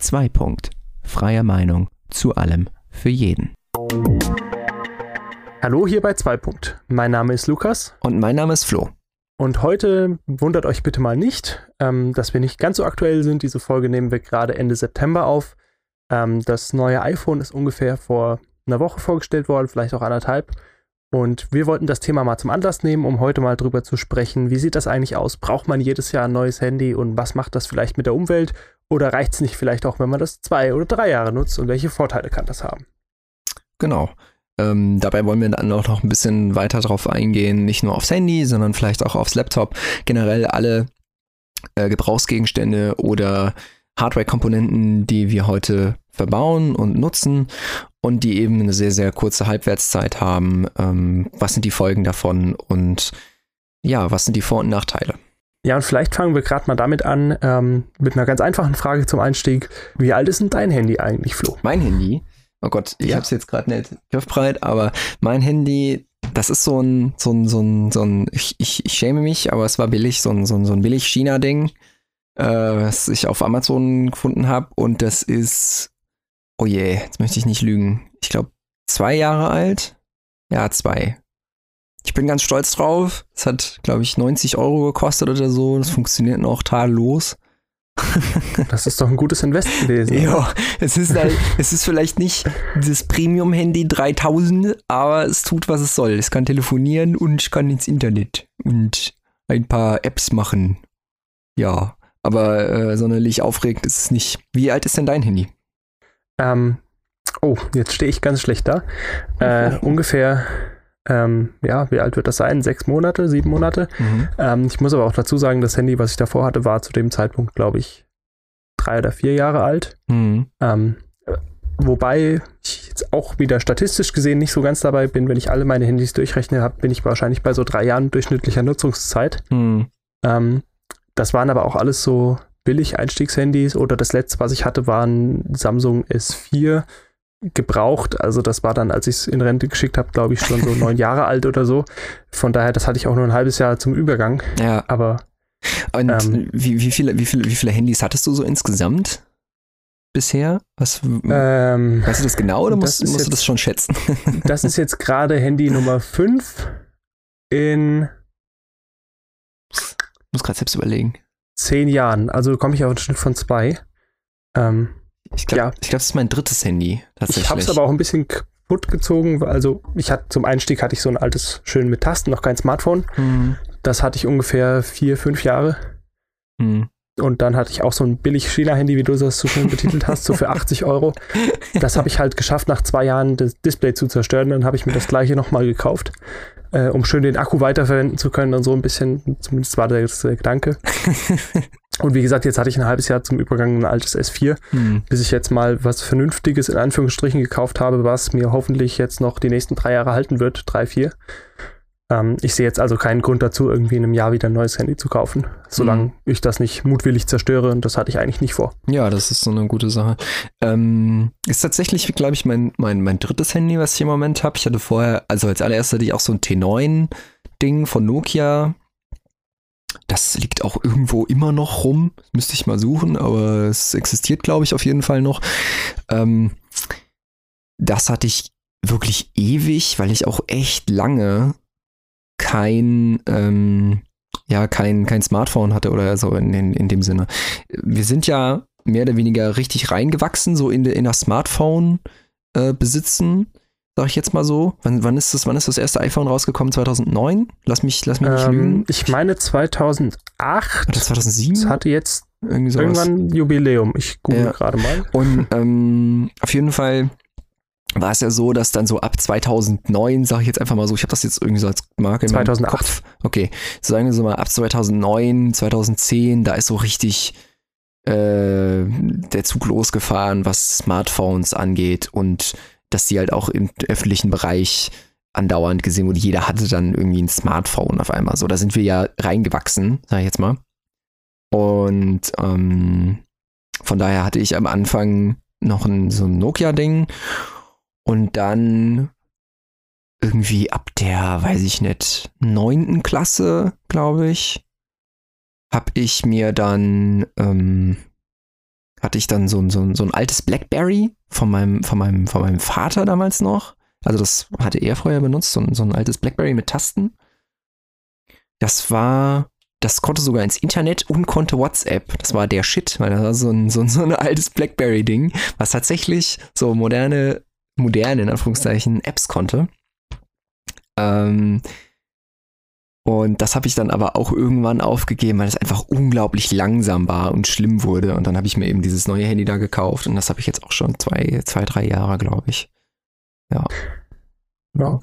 2. Punkt. Freie Meinung zu allem für jeden. Hallo hier bei 2. Punkt. Mein Name ist Lukas. Und mein Name ist Flo. Und heute wundert euch bitte mal nicht, ähm, dass wir nicht ganz so aktuell sind. Diese Folge nehmen wir gerade Ende September auf. Ähm, das neue iPhone ist ungefähr vor einer Woche vorgestellt worden, vielleicht auch anderthalb. Und wir wollten das Thema mal zum Anlass nehmen, um heute mal drüber zu sprechen. Wie sieht das eigentlich aus? Braucht man jedes Jahr ein neues Handy und was macht das vielleicht mit der Umwelt? Oder reicht es nicht vielleicht auch, wenn man das zwei oder drei Jahre nutzt und welche Vorteile kann das haben? Genau. Ähm, dabei wollen wir dann auch noch ein bisschen weiter drauf eingehen, nicht nur aufs Handy, sondern vielleicht auch aufs Laptop. Generell alle äh, Gebrauchsgegenstände oder Hardware-Komponenten, die wir heute verbauen und nutzen und die eben eine sehr, sehr kurze Halbwertszeit haben. Ähm, was sind die Folgen davon und ja, was sind die Vor- und Nachteile? Ja, und vielleicht fangen wir gerade mal damit an, ähm, mit einer ganz einfachen Frage zum Einstieg. Wie alt ist denn dein Handy eigentlich, Flo? Mein Handy? Oh Gott, ich ja. habe es jetzt gerade nicht griffbreit, aber mein Handy, das ist so ein, so ein, so ein, so ein ich, ich, ich schäme mich, aber es war billig, so ein, so ein, so ein billig China-Ding, äh, was ich auf Amazon gefunden habe. Und das ist oh je, jetzt möchte ich nicht lügen. Ich glaube, zwei Jahre alt. Ja, zwei. Ich bin ganz stolz drauf. Es hat, glaube ich, 90 Euro gekostet oder so. Das funktioniert noch tadellos. Das ist doch ein gutes Invest gewesen. ja, es ist, halt, es ist vielleicht nicht das Premium-Handy 3000, aber es tut, was es soll. Es kann telefonieren und ich kann ins Internet und ein paar Apps machen. Ja, aber äh, sonderlich aufregend ist es nicht. Wie alt ist denn dein Handy? Ähm, oh, jetzt stehe ich ganz schlecht da. Äh, ungefähr, ähm, ja, wie alt wird das sein? Sechs Monate, sieben Monate. Mhm. Ähm, ich muss aber auch dazu sagen, das Handy, was ich davor hatte, war zu dem Zeitpunkt, glaube ich, drei oder vier Jahre alt. Mhm. Ähm, wobei ich jetzt auch wieder statistisch gesehen nicht so ganz dabei bin, wenn ich alle meine Handys durchrechne, hab, bin ich wahrscheinlich bei so drei Jahren durchschnittlicher Nutzungszeit. Mhm. Ähm, das waren aber auch alles so Billig-Einstiegshandys oder das letzte, was ich hatte, war ein Samsung S4 gebraucht. Also das war dann, als ich es in Rente geschickt habe, glaube ich, schon so neun Jahre alt oder so. Von daher, das hatte ich auch nur ein halbes Jahr zum Übergang. Ja. Aber und ähm, wie, wie, viele, wie, viele, wie viele Handys hattest du so insgesamt bisher? Was, ähm, weißt du das genau oder musst, musst jetzt, du das schon schätzen? das ist jetzt gerade Handy Nummer 5 in. Ich muss gerade selbst überlegen zehn Jahren. Also komme ich auf einen Schnitt von zwei. Ähm, ich glaube, ja. glaub, das ist mein drittes Handy. Tatsächlich. Ich habe es aber auch ein bisschen kaputt gezogen. Also ich hatte zum Einstieg hatte ich so ein altes, schön mit Tasten, noch kein Smartphone. Mhm. Das hatte ich ungefähr vier, fünf Jahre. Mhm. Und dann hatte ich auch so ein billig China-Handy, wie du das so schön betitelt hast, so für 80 Euro. Das habe ich halt geschafft, nach zwei Jahren das Display zu zerstören. Dann habe ich mir das gleiche nochmal gekauft äh, um schön den Akku weiterverwenden zu können und so ein bisschen. Zumindest war das der Gedanke. und wie gesagt, jetzt hatte ich ein halbes Jahr zum Übergang ein altes S4, hm. bis ich jetzt mal was Vernünftiges in Anführungsstrichen gekauft habe, was mir hoffentlich jetzt noch die nächsten drei Jahre halten wird, drei, vier. Ähm, ich sehe jetzt also keinen Grund dazu, irgendwie in einem Jahr wieder ein neues Handy zu kaufen, solange mhm. ich das nicht mutwillig zerstöre und das hatte ich eigentlich nicht vor. Ja, das ist so eine gute Sache. Ähm, ist tatsächlich, glaube ich, mein, mein, mein drittes Handy, was ich im Moment habe. Ich hatte vorher, also als allererstes hatte ich auch so ein T9-Ding von Nokia. Das liegt auch irgendwo immer noch rum. müsste ich mal suchen, aber es existiert, glaube ich, auf jeden Fall noch. Ähm, das hatte ich wirklich ewig, weil ich auch echt lange kein, ähm, ja, kein, kein Smartphone hatte oder so in, in, in dem Sinne. Wir sind ja mehr oder weniger richtig reingewachsen, so in, de, in das Smartphone äh, besitzen, sag ich jetzt mal so. Wann, wann, ist das, wann ist das erste iPhone rausgekommen? 2009? Lass mich, lass mich nicht ähm, lügen. Ich meine 2008. Oder 2007? Das hatte jetzt irgendwann Jubiläum. Ich google ja. gerade mal. Und ähm, auf jeden Fall war es ja so, dass dann so ab 2009, sage ich jetzt einfach mal so, ich habe das jetzt irgendwie so als Marke 2008. in Kopf. Okay, sagen wir so mal ab 2009, 2010, da ist so richtig äh, der Zug losgefahren, was Smartphones angeht und dass die halt auch im öffentlichen Bereich andauernd gesehen wurde. Jeder hatte dann irgendwie ein Smartphone auf einmal. So, da sind wir ja reingewachsen, sage ich jetzt mal. Und ähm, von daher hatte ich am Anfang noch ein, so ein Nokia-Ding und dann irgendwie ab der, weiß ich nicht, neunten Klasse, glaube ich, habe ich mir dann ähm, hatte ich dann so, so, so ein altes Blackberry von meinem, von, meinem, von meinem Vater damals noch. Also das hatte er vorher benutzt, so, so ein altes Blackberry mit Tasten. Das war, das konnte sogar ins Internet und konnte WhatsApp. Das war der Shit, weil das war so ein, so, so ein altes Blackberry-Ding, was tatsächlich so moderne, moderne, in Anführungszeichen, Apps konnte. Ähm, und das habe ich dann aber auch irgendwann aufgegeben, weil es einfach unglaublich langsam war und schlimm wurde. Und dann habe ich mir eben dieses neue Handy da gekauft und das habe ich jetzt auch schon zwei, zwei, drei Jahre, glaube ich. Ja. Ja.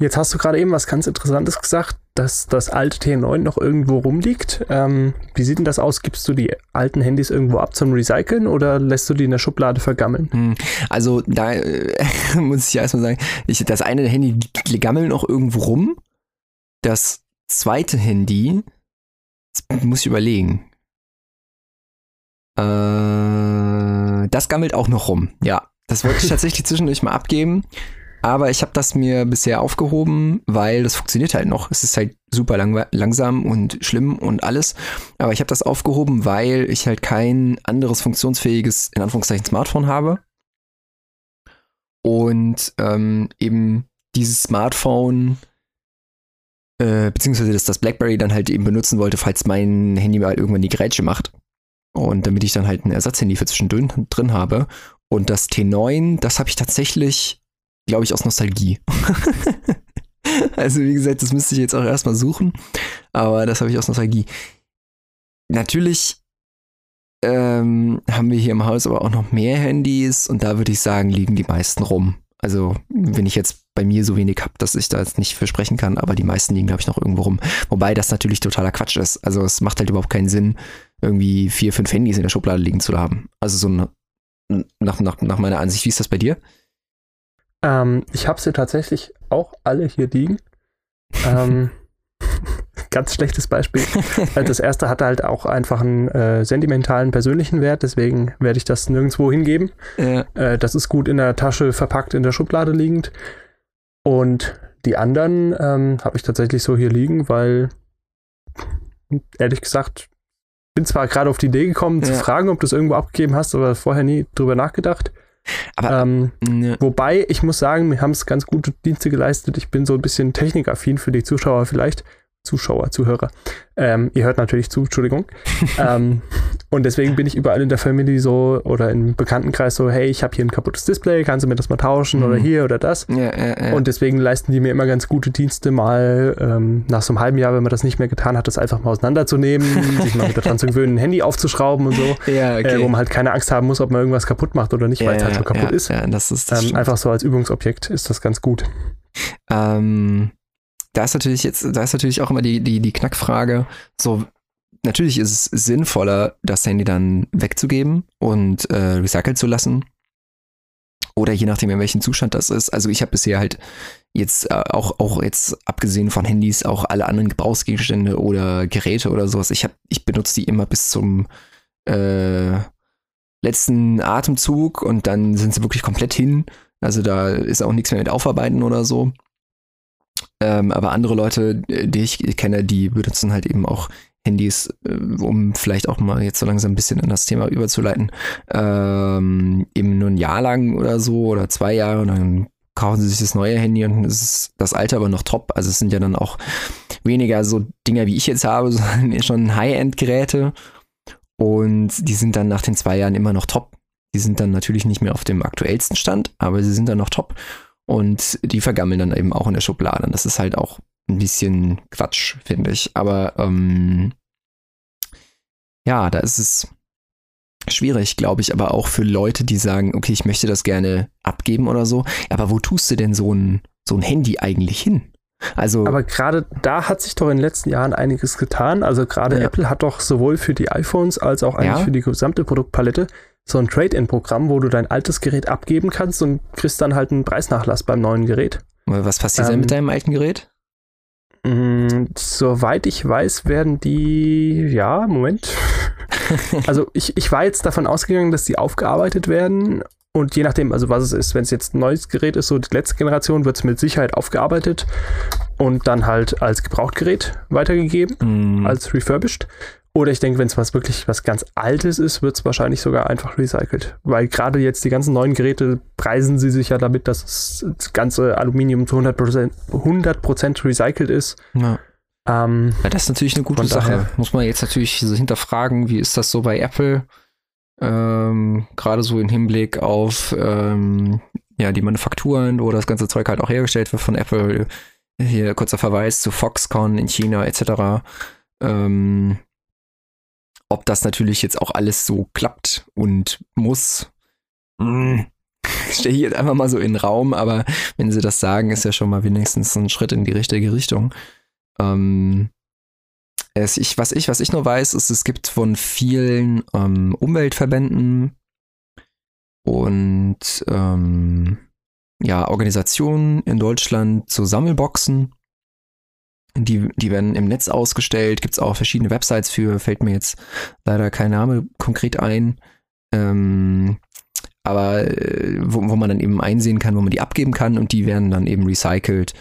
Jetzt hast du gerade eben was ganz Interessantes gesagt, dass das alte T9 noch irgendwo rumliegt. Ähm, wie sieht denn das aus? Gibst du die alten Handys irgendwo ab zum Recyceln oder lässt du die in der Schublade vergammeln? Hm, also da äh, muss ich ja erstmal sagen, ich, das eine Handy gammelt noch irgendwo rum. Das zweite Handy, muss ich überlegen. Äh, das gammelt auch noch rum, ja. Das wollte ich tatsächlich zwischendurch mal abgeben. Aber ich habe das mir bisher aufgehoben, weil das funktioniert halt noch. Es ist halt super lang langsam und schlimm und alles. Aber ich habe das aufgehoben, weil ich halt kein anderes funktionsfähiges, in Anführungszeichen, Smartphone habe. Und ähm, eben dieses Smartphone, äh, beziehungsweise dass das BlackBerry dann halt eben benutzen wollte, falls mein Handy mal irgendwann die Grätsche macht. Und damit ich dann halt ein Ersatzhandy für zwischendrin drin habe. Und das T9, das habe ich tatsächlich, glaube ich, aus Nostalgie. also wie gesagt, das müsste ich jetzt auch erstmal suchen, aber das habe ich aus Nostalgie. Natürlich ähm, haben wir hier im Haus aber auch noch mehr Handys und da würde ich sagen, liegen die meisten rum. Also, wenn ich jetzt bei mir so wenig habe, dass ich da jetzt nicht versprechen kann, aber die meisten liegen, glaube ich, noch irgendwo rum. Wobei das natürlich totaler Quatsch ist. Also, es macht halt überhaupt keinen Sinn, irgendwie vier, fünf Handys in der Schublade liegen zu haben. Also, so nach, nach, nach meiner Ansicht. Wie ist das bei dir? Ähm, ich habe sie tatsächlich auch alle hier liegen. Ähm, ganz schlechtes Beispiel. Also das erste hatte halt auch einfach einen äh, sentimentalen, persönlichen Wert, deswegen werde ich das nirgendwo hingeben. Ja. Äh, das ist gut in der Tasche verpackt, in der Schublade liegend. Und die anderen ähm, habe ich tatsächlich so hier liegen, weil ehrlich gesagt bin zwar gerade auf die Idee gekommen, ja. zu fragen, ob du es irgendwo abgegeben hast, aber vorher nie drüber nachgedacht. Aber, ähm, ja. Wobei, ich muss sagen, wir haben es ganz gute Dienste geleistet. Ich bin so ein bisschen technikaffin für die Zuschauer vielleicht. Zuschauer, Zuhörer. Ähm, ihr hört natürlich zu, Entschuldigung. ähm, und deswegen bin ich überall in der Family so oder im Bekanntenkreis so, hey, ich habe hier ein kaputtes Display, kannst du mir das mal tauschen mhm. oder hier oder das? Ja, ja, ja. Und deswegen leisten die mir immer ganz gute Dienste, mal ähm, nach so einem halben Jahr, wenn man das nicht mehr getan hat, das einfach mal auseinanderzunehmen, sich mal wieder dran zu gewöhnen, ein Handy aufzuschrauben und so, ja, okay. äh, wo man halt keine Angst haben muss, ob man irgendwas kaputt macht oder nicht, weil es halt schon kaputt ist. Ist ähm, einfach so als Übungsobjekt ist das ganz gut. Ähm da ist natürlich jetzt, da ist natürlich auch immer die, die, die Knackfrage, so, natürlich ist es sinnvoller, das Handy dann wegzugeben und äh, recyceln zu lassen. Oder je nachdem, in welchem Zustand das ist. Also ich habe bisher halt jetzt äh, auch, auch jetzt abgesehen von Handys auch alle anderen Gebrauchsgegenstände oder Geräte oder sowas. Ich habe, ich benutze die immer bis zum äh, letzten Atemzug und dann sind sie wirklich komplett hin. Also da ist auch nichts mehr mit Aufarbeiten oder so. Ähm, aber andere Leute, äh, die ich kenne, die benutzen halt eben auch Handys, äh, um vielleicht auch mal jetzt so langsam ein bisschen in das Thema überzuleiten, ähm, eben nur ein Jahr lang oder so oder zwei Jahre und dann kaufen sie sich das neue Handy und es ist das alte aber noch top. Also es sind ja dann auch weniger so Dinger, wie ich jetzt habe, sondern schon High-End-Geräte und die sind dann nach den zwei Jahren immer noch top. Die sind dann natürlich nicht mehr auf dem aktuellsten Stand, aber sie sind dann noch top. Und die vergammeln dann eben auch in der Schublade. Das ist halt auch ein bisschen Quatsch, finde ich. Aber ähm, ja, da ist es schwierig, glaube ich, aber auch für Leute, die sagen, okay, ich möchte das gerne abgeben oder so. Aber wo tust du denn so ein, so ein Handy eigentlich hin? Also, aber gerade da hat sich doch in den letzten Jahren einiges getan. Also gerade ja. Apple hat doch sowohl für die iPhones als auch eigentlich ja. für die gesamte Produktpalette so ein Trade-in-Programm, wo du dein altes Gerät abgeben kannst und kriegst dann halt einen Preisnachlass beim neuen Gerät. Was passiert ähm, denn mit deinem alten Gerät? Mh, mm, soweit ich weiß, werden die, ja, Moment. also ich, ich war jetzt davon ausgegangen, dass die aufgearbeitet werden und je nachdem, also was es ist, wenn es jetzt ein neues Gerät ist, so die letzte Generation, wird es mit Sicherheit aufgearbeitet und dann halt als Gebrauchtgerät weitergegeben, mm. als refurbished. Oder ich denke, wenn es was wirklich was ganz Altes ist, wird es wahrscheinlich sogar einfach recycelt. Weil gerade jetzt die ganzen neuen Geräte preisen sie sich ja damit, dass das ganze Aluminium zu 100%, 100 recycelt ist. Ja. Ähm, ja, das ist natürlich eine gute Sache. Daher. Muss man jetzt natürlich so hinterfragen, wie ist das so bei Apple? Ähm, Gerade so im Hinblick auf ähm, ja, die Manufakturen, wo das ganze Zeug halt auch hergestellt wird von Apple. Hier kurzer Verweis zu Foxconn in China etc. Ähm, ob das natürlich jetzt auch alles so klappt und muss, hm, stelle ich jetzt einfach mal so in den Raum, aber wenn sie das sagen, ist ja schon mal wenigstens ein Schritt in die richtige Richtung. Ähm, es, ich, was, ich, was ich nur weiß, ist, es gibt von vielen ähm, Umweltverbänden und ähm, ja, Organisationen in Deutschland so Sammelboxen. Die, die werden im Netz ausgestellt, gibt es auch verschiedene Websites für, fällt mir jetzt leider kein Name konkret ein. Ähm, aber äh, wo, wo man dann eben einsehen kann, wo man die abgeben kann und die werden dann eben recycelt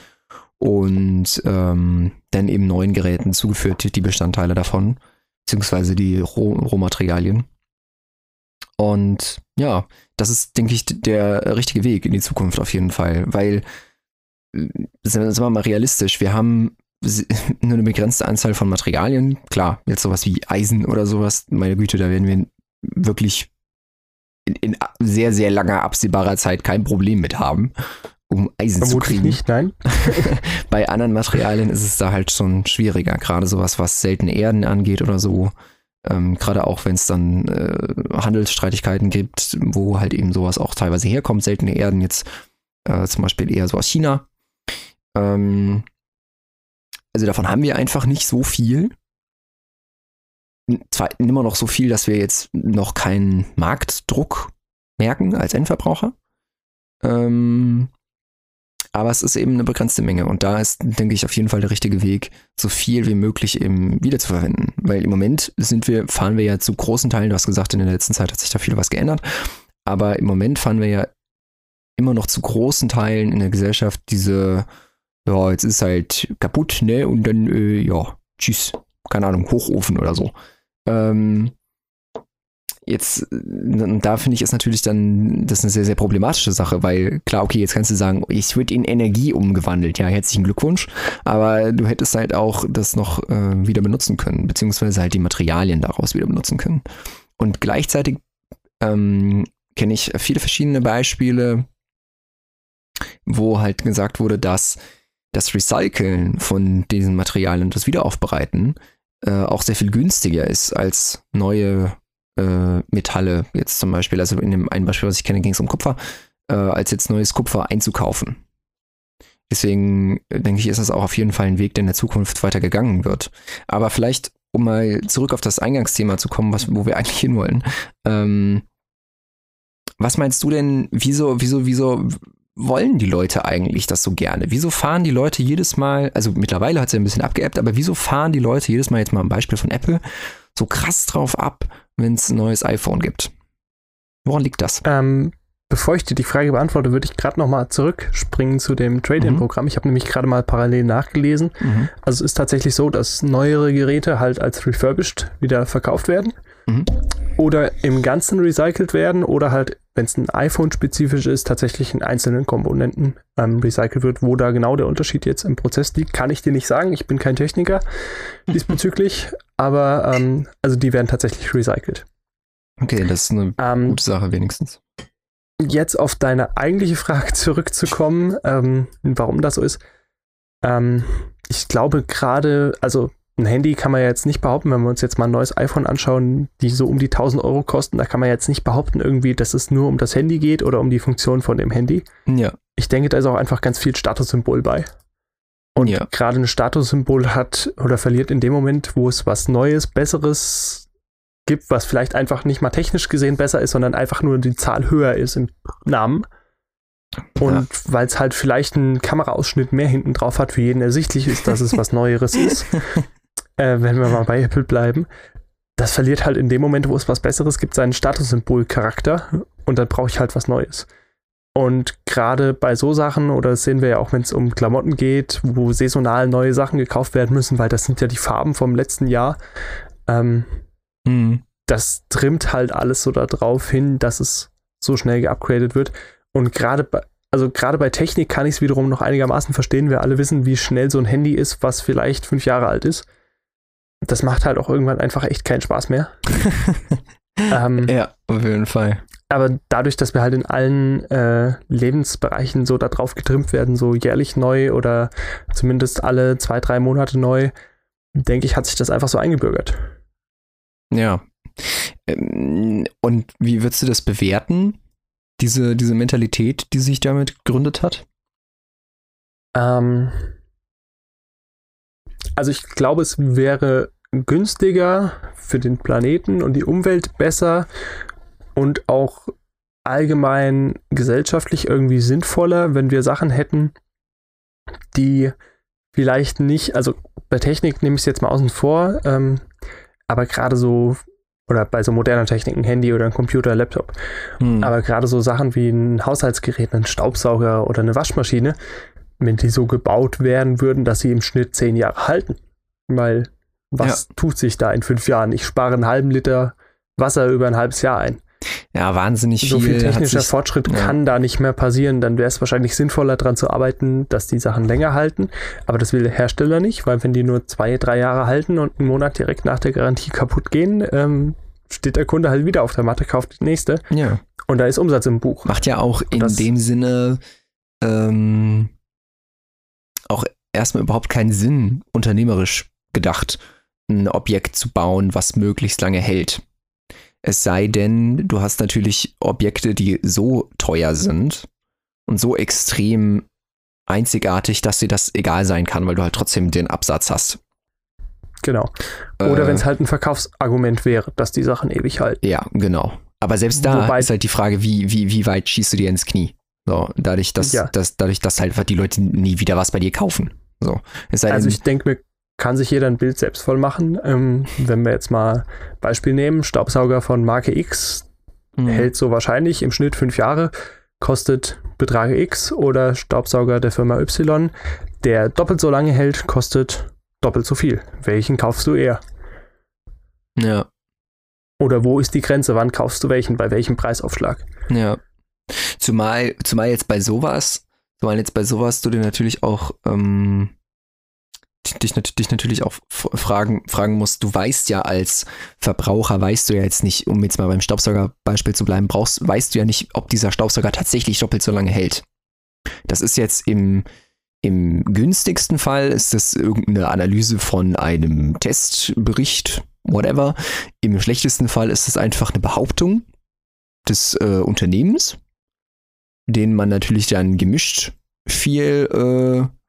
und ähm, dann eben neuen Geräten zugeführt, die Bestandteile davon, beziehungsweise die Roh Rohmaterialien. Und ja, das ist, denke ich, der richtige Weg in die Zukunft auf jeden Fall, weil, äh, sagen wir mal realistisch, wir haben nur eine begrenzte Anzahl von Materialien. Klar, jetzt sowas wie Eisen oder sowas, meine Güte, da werden wir wirklich in, in sehr, sehr langer absehbarer Zeit kein Problem mit haben um Eisen Vermutlich zu kriegen. nicht, nein. Bei anderen Materialien ist es da halt schon schwieriger, gerade sowas, was seltene Erden angeht oder so. Ähm, gerade auch wenn es dann äh, Handelsstreitigkeiten gibt, wo halt eben sowas auch teilweise herkommt, seltene Erden jetzt äh, zum Beispiel eher so aus China. Ähm, also davon haben wir einfach nicht so viel. Zwar immer noch so viel, dass wir jetzt noch keinen Marktdruck merken als Endverbraucher. Ähm, aber es ist eben eine begrenzte Menge und da ist, denke ich, auf jeden Fall der richtige Weg, so viel wie möglich eben wiederzuverwenden. Weil im Moment sind wir, fahren wir ja zu großen Teilen, du hast gesagt, in der letzten Zeit hat sich da viel was geändert, aber im Moment fahren wir ja immer noch zu großen Teilen in der Gesellschaft diese, ja, jetzt ist halt kaputt, ne? Und dann, äh, ja, tschüss, keine Ahnung, Hochofen oder so. Ähm, Jetzt, da finde ich es natürlich dann, das ist eine sehr, sehr problematische Sache, weil klar, okay, jetzt kannst du sagen, ich würde in Energie umgewandelt, ja, herzlichen Glückwunsch, aber du hättest halt auch das noch äh, wieder benutzen können, beziehungsweise halt die Materialien daraus wieder benutzen können. Und gleichzeitig ähm, kenne ich viele verschiedene Beispiele, wo halt gesagt wurde, dass das Recyceln von diesen Materialien und das Wiederaufbereiten äh, auch sehr viel günstiger ist als neue äh, Metalle, jetzt zum Beispiel, also in dem einen Beispiel, was ich kenne, ging es um Kupfer, äh, als jetzt neues Kupfer einzukaufen. Deswegen äh, denke ich, ist das auch auf jeden Fall ein Weg, der in der Zukunft weiter gegangen wird. Aber vielleicht, um mal zurück auf das Eingangsthema zu kommen, was, wo wir eigentlich hinwollen. Ähm, was meinst du denn, wieso, wieso, wieso wollen die Leute eigentlich das so gerne? Wieso fahren die Leute jedes Mal, also mittlerweile hat es ja ein bisschen abgeebbt, aber wieso fahren die Leute jedes Mal, jetzt mal ein Beispiel von Apple, so krass drauf ab, wenn es ein neues iPhone gibt. Woran liegt das? Ähm, bevor ich dir die Frage beantworte, würde ich gerade noch mal zurückspringen zu dem Trade-in-Programm. Mhm. Ich habe nämlich gerade mal parallel nachgelesen. Mhm. Also es ist tatsächlich so, dass neuere Geräte halt als refurbished wieder verkauft werden mhm. oder im Ganzen recycelt werden oder halt, wenn es ein iPhone-spezifisch ist, tatsächlich in einzelnen Komponenten ähm, recycelt wird. Wo da genau der Unterschied jetzt im Prozess liegt, kann ich dir nicht sagen. Ich bin kein Techniker diesbezüglich, aber ähm, also die werden tatsächlich recycelt. Okay, das ist eine ähm, gute Sache wenigstens. Jetzt auf deine eigentliche Frage zurückzukommen, ähm, warum das so ist. Ähm, ich glaube gerade, also ein Handy kann man ja jetzt nicht behaupten, wenn wir uns jetzt mal ein neues iPhone anschauen, die so um die 1000 Euro kosten, da kann man jetzt nicht behaupten irgendwie, dass es nur um das Handy geht oder um die Funktion von dem Handy. Ja. Ich denke, da ist auch einfach ganz viel Statussymbol bei. Und ja. gerade ein Statussymbol hat oder verliert in dem Moment, wo es was Neues, Besseres gibt, was vielleicht einfach nicht mal technisch gesehen besser ist, sondern einfach nur die Zahl höher ist im Namen. Und ja. weil es halt vielleicht einen Kameraausschnitt mehr hinten drauf hat, für jeden ersichtlich ist, dass es was Neueres ist, äh, wenn wir mal bei Apple bleiben, das verliert halt in dem Moment, wo es was Besseres gibt, seinen Statussymbol-Charakter und dann brauche ich halt was Neues. Und gerade bei so Sachen, oder das sehen wir ja auch, wenn es um Klamotten geht, wo saisonal neue Sachen gekauft werden müssen, weil das sind ja die Farben vom letzten Jahr, Ähm, mhm. Das trimmt halt alles so darauf hin, dass es so schnell geupgradet wird. Und gerade bei, also gerade bei Technik kann ich es wiederum noch einigermaßen verstehen. Wir alle wissen, wie schnell so ein Handy ist, was vielleicht fünf Jahre alt ist. Das macht halt auch irgendwann einfach echt keinen Spaß mehr. ähm, ja, auf jeden Fall. Aber dadurch, dass wir halt in allen äh, Lebensbereichen so darauf getrimmt werden, so jährlich neu oder zumindest alle zwei, drei Monate neu, denke ich, hat sich das einfach so eingebürgert. Ja. Ähm, und wie würdest du das bewerten? diese, diese Mentalität, die sich damit gegründet hat? Ähm, also ich glaube, es wäre günstiger für den Planeten und die Umwelt besser und auch allgemein gesellschaftlich irgendwie sinnvoller, wenn wir Sachen hätten, die vielleicht nicht, also bei Technik nehme ich es jetzt mal außen vor, ähm, aber gerade so oder bei so moderner Technik, ein Handy oder ein Computer, Laptop. Hm. Aber gerade so Sachen wie ein Haushaltsgerät, ein Staubsauger oder eine Waschmaschine, wenn die so gebaut werden würden, dass sie im Schnitt zehn Jahre halten. Weil was ja. tut sich da in fünf Jahren? Ich spare einen halben Liter Wasser über ein halbes Jahr ein. Ja, wahnsinnig viel. So viel technischer sich, Fortschritt ja. kann da nicht mehr passieren. Dann wäre es wahrscheinlich sinnvoller, daran zu arbeiten, dass die Sachen länger halten. Aber das will der Hersteller nicht, weil wenn die nur zwei, drei Jahre halten und einen Monat direkt nach der Garantie kaputt gehen, ähm, steht der Kunde halt wieder auf der Matte, kauft die nächste. Ja. Und da ist Umsatz im Buch. Macht ja auch in dem Sinne ähm, auch erstmal überhaupt keinen Sinn, unternehmerisch gedacht, ein Objekt zu bauen, was möglichst lange hält. Es sei denn, du hast natürlich Objekte, die so teuer sind und so extrem einzigartig, dass dir das egal sein kann, weil du halt trotzdem den Absatz hast. Genau. Oder äh, wenn es halt ein Verkaufsargument wäre, dass die Sachen ewig halten. Ja, genau. Aber selbst da Wobei, ist halt die Frage, wie, wie, wie weit schießt du dir ins Knie? So, dadurch, dass, ja. dass, dadurch, dass halt die Leute nie wieder was bei dir kaufen. So. also ich denke mir, kann sich jeder ein Bild selbst voll machen. Ähm, wenn wir jetzt mal Beispiel nehmen, Staubsauger von Marke X mhm. hält so wahrscheinlich im Schnitt fünf Jahre, kostet Betrag X oder Staubsauger der Firma Y, der doppelt so lange hält, kostet doppelt so viel. Welchen kaufst du eher? Ja. Oder wo ist die Grenze? Wann kaufst du welchen? Bei welchem Preisaufschlag? Ja. Zumal, zumal jetzt bei sowas, zumal jetzt bei sowas du dir natürlich auch ähm, dich, dich natürlich auch fragen, fragen musst, du weißt ja als Verbraucher, weißt du ja jetzt nicht, um jetzt mal beim Staubsauger-Beispiel zu bleiben, brauchst, weißt du ja nicht, ob dieser Staubsauger tatsächlich doppelt so lange hält. Das ist jetzt im, im günstigsten Fall ist das irgendeine Analyse von einem Testbericht, whatever. Im schlechtesten Fall ist es einfach eine Behauptung des äh, Unternehmens, denen man natürlich dann gemischt viel äh,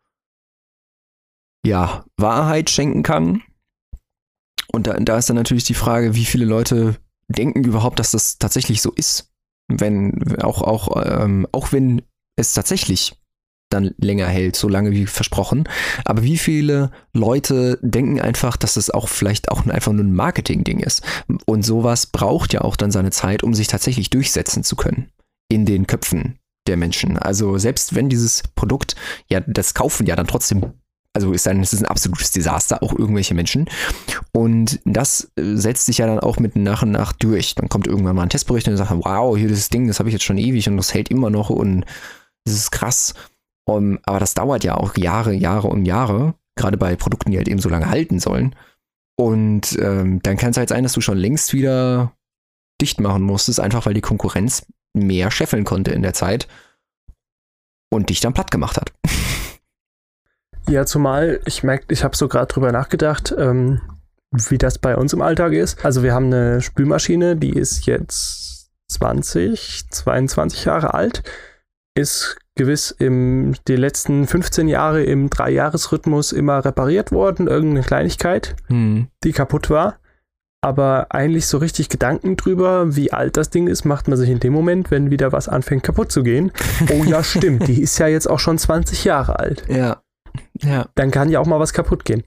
ja, Wahrheit schenken kann. Und da, da ist dann natürlich die Frage, wie viele Leute denken überhaupt, dass das tatsächlich so ist. Wenn, auch, auch, ähm, auch wenn es tatsächlich dann länger hält, so lange wie versprochen. Aber wie viele Leute denken einfach, dass es auch vielleicht auch einfach nur ein Marketing-Ding ist? Und sowas braucht ja auch dann seine Zeit, um sich tatsächlich durchsetzen zu können in den Köpfen der Menschen. Also selbst wenn dieses Produkt, ja, das kaufen ja dann trotzdem also ist dann, es ist ein absolutes Desaster, auch irgendwelche Menschen. Und das äh, setzt sich ja dann auch mit nach und nach durch. Dann kommt irgendwann mal ein Testbericht und sagt, wow, hier dieses Ding, das habe ich jetzt schon ewig und das hält immer noch und das ist krass. Um, aber das dauert ja auch Jahre, Jahre und Jahre, gerade bei Produkten, die halt eben so lange halten sollen. Und ähm, dann kann es halt sein, dass du schon längst wieder dicht machen musstest, einfach weil die Konkurrenz mehr scheffeln konnte in der Zeit und dich dann platt gemacht hat. Ja, zumal ich merke, ich habe so gerade drüber nachgedacht, ähm, wie das bei uns im Alltag ist. Also wir haben eine Spülmaschine, die ist jetzt 20, 22 Jahre alt, ist gewiss im die letzten 15 Jahre im Dreijahresrhythmus immer repariert worden, irgendeine Kleinigkeit, hm. die kaputt war. Aber eigentlich so richtig Gedanken drüber, wie alt das Ding ist, macht man sich in dem Moment, wenn wieder was anfängt kaputt zu gehen. Oh ja, stimmt, die ist ja jetzt auch schon 20 Jahre alt. Ja. Ja. Dann kann ja auch mal was kaputt gehen.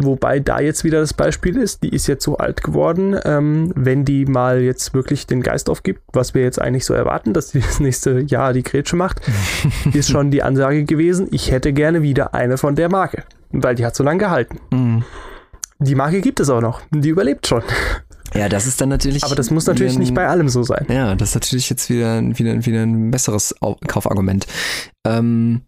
Wobei da jetzt wieder das Beispiel ist, die ist jetzt so alt geworden, ähm, wenn die mal jetzt wirklich den Geist aufgibt, was wir jetzt eigentlich so erwarten, dass die das nächste Jahr die Grätsche macht, ist schon die Ansage gewesen, ich hätte gerne wieder eine von der Marke, weil die hat so lange gehalten. Mhm. die Marke gibt es auch noch. Die überlebt schon. Ja, das ist dann natürlich. Aber das muss natürlich ein, nicht bei allem so sein. Ja, das ist natürlich jetzt wieder, wieder, wieder ein besseres Kaufargument. Ähm,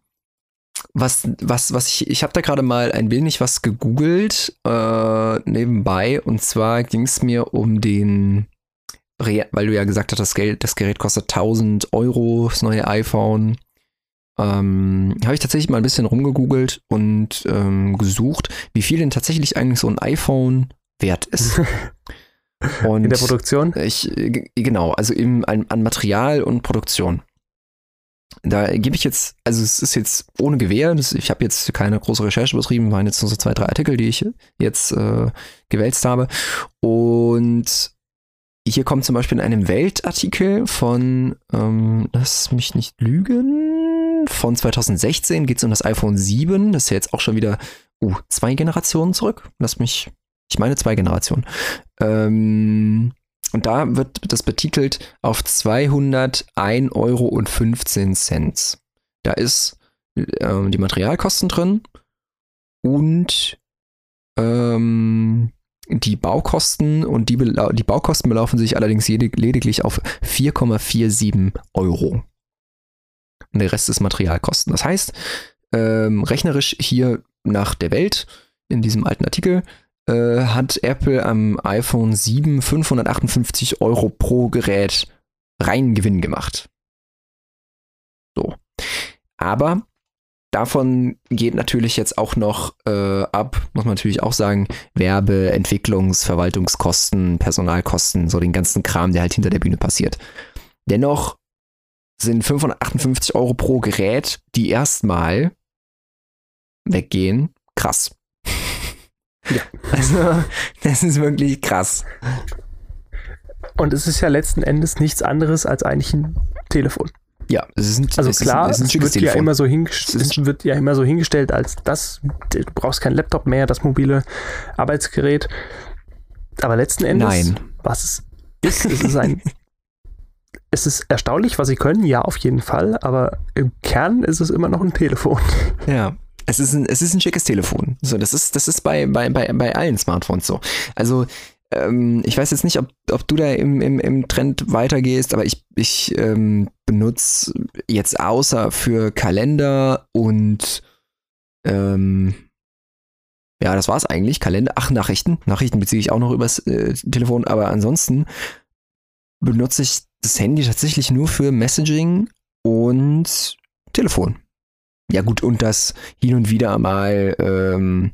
was, was, was ich, ich habe da gerade mal ein wenig was gegoogelt äh, nebenbei und zwar ging es mir um den, weil du ja gesagt hast, das, Geld, das Gerät kostet 1000 Euro, das neue iPhone. Ähm, habe ich tatsächlich mal ein bisschen rumgegoogelt und ähm, gesucht, wie viel denn tatsächlich eigentlich so ein iPhone wert ist. Und In der Produktion? Ich, genau, also im, an, an Material und Produktion. Da gebe ich jetzt, also es ist jetzt ohne Gewehr, ich habe jetzt keine große Recherche betrieben, waren jetzt nur so zwei, drei Artikel, die ich jetzt äh, gewälzt habe. Und hier kommt zum Beispiel in einem Weltartikel von, ähm, lass mich nicht lügen, von 2016 geht es um das iPhone 7. Das ist ja jetzt auch schon wieder uh, zwei Generationen zurück. Lass mich, ich meine zwei Generationen. Ähm, und da wird das betitelt auf 201,15 Euro. Da ist ähm, die Materialkosten drin und ähm, die Baukosten und die, die Baukosten belaufen sich allerdings lediglich auf 4,47 Euro. Und der Rest ist Materialkosten. Das heißt, ähm, rechnerisch hier nach der Welt in diesem alten Artikel äh, hat Apple am iPhone 7 558 Euro pro Gerät rein Gewinn gemacht. So. Aber davon geht natürlich jetzt auch noch äh, ab, muss man natürlich auch sagen, Werbe, Entwicklungs-, Verwaltungskosten, Personalkosten, so den ganzen Kram, der halt hinter der Bühne passiert. Dennoch sind 558 Euro pro Gerät, die erstmal weggehen, krass. Ja. Also, das ist wirklich krass. Und es ist ja letzten Endes nichts anderes als eigentlich ein Telefon. Ja, es ist ein, also klar, es, ist ein, es wird, ja immer so es wird ja immer so hingestellt als das, du brauchst kein Laptop mehr, das mobile Arbeitsgerät. Aber letzten Endes, Nein. was es ist, es ist ein es ist erstaunlich, was sie können, ja, auf jeden Fall, aber im Kern ist es immer noch ein Telefon. Ja, es ist ein, es ist ein schickes Telefon. So, das ist, das ist bei, bei, bei, bei allen Smartphones so. Also, ähm, ich weiß jetzt nicht, ob, ob du da im, im, im Trend weitergehst, aber ich, ich ähm, benutze jetzt außer für Kalender und ähm, ja, das war's eigentlich. Kalender, ach, Nachrichten. Nachrichten beziehe ich auch noch übers äh, Telefon, aber ansonsten benutze ich das Handy tatsächlich nur für Messaging und Telefon. Ja gut, und das hin und wieder mal ähm,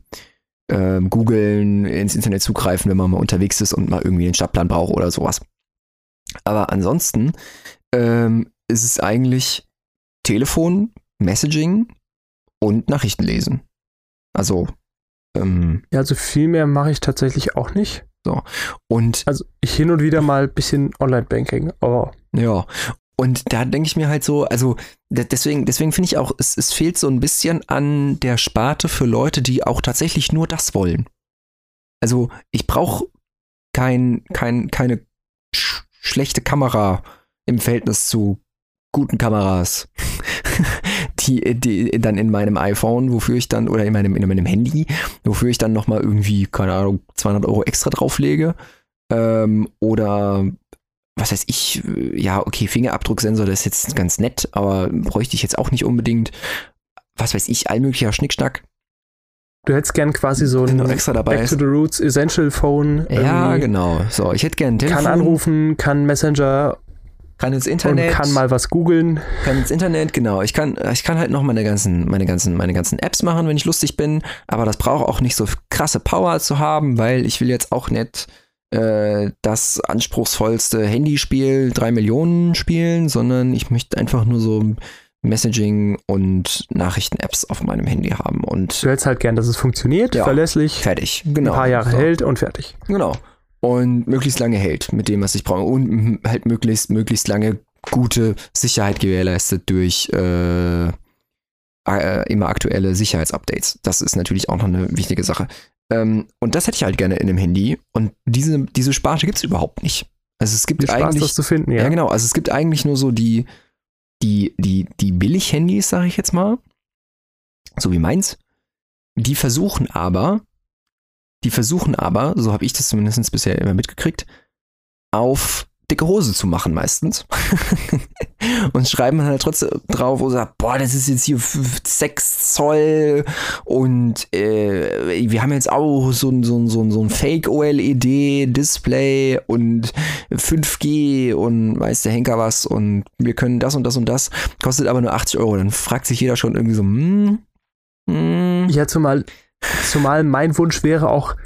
ähm, googeln, ins Internet zugreifen, wenn man mal unterwegs ist und mal irgendwie einen Stadtplan braucht oder sowas. Aber ansonsten ähm, ist es eigentlich Telefon, Messaging und Nachrichten lesen. Also ähm, ja, also viel mehr mache ich tatsächlich auch nicht. So. Und also ich hin und wieder mal ein bisschen Online-Banking, aber. Ja, und da denke ich mir halt so, also deswegen, deswegen finde ich auch, es, es fehlt so ein bisschen an der Sparte für Leute, die auch tatsächlich nur das wollen. Also ich brauche kein, kein, keine sch schlechte Kamera im Verhältnis zu guten Kameras, die, die dann in meinem iPhone, wofür ich dann, oder in meinem, in meinem Handy, wofür ich dann nochmal irgendwie, keine Ahnung, 200 Euro extra drauflege. Ähm, oder was weiß ich, ja, okay, Fingerabdrucksensor, das ist jetzt ganz nett, aber bräuchte ich jetzt auch nicht unbedingt. Was weiß ich, allmöglicher Schnickschnack. Du hättest gern quasi so ein extra dabei Back to the Roots Essential Phone. Ja, genau. So, ich hätte gern ein Telefon. Kann anrufen, kann Messenger. Kann ins Internet. kann mal was googeln. Kann ins Internet, genau. Ich kann, ich kann halt noch meine ganzen, meine ganzen, meine ganzen Apps machen, wenn ich lustig bin. Aber das braucht auch nicht so krasse Power zu haben, weil ich will jetzt auch nicht äh, das anspruchsvollste Handyspiel, drei Millionen spielen, sondern ich möchte einfach nur so Messaging und Nachrichten-Apps auf meinem Handy haben. Und du hättest halt gern, dass es funktioniert, ja, verlässlich, fertig, genau. Ein paar Jahre so. hält und fertig. Genau. Und möglichst lange hält mit dem, was ich brauche. Und halt möglichst, möglichst lange gute Sicherheit gewährleistet durch äh, äh, immer aktuelle Sicherheitsupdates. Das ist natürlich auch noch eine wichtige Sache. Ähm, und das hätte ich halt gerne in einem Handy. Und diese, diese Sparte gibt es überhaupt nicht. Also es gibt Spaß, eigentlich. Zu finden, ja. ja, genau. Also es gibt eigentlich nur so die, die, die, die Billig-Handys, sage ich jetzt mal. So wie meins. Die versuchen aber, Die versuchen aber, so habe ich das zumindest bisher immer mitgekriegt, auf dicke Hose zu machen meistens. und schreiben halt trotzdem drauf und sagen, boah, das ist jetzt hier 6 Zoll und äh, wir haben jetzt auch so ein, so so so ein Fake-OLED-Display und 5G und weiß der Henker was und wir können das und das und das, kostet aber nur 80 Euro. Dann fragt sich jeder schon irgendwie so, hm, hm. Ja, zumal, zumal mein Wunsch wäre auch,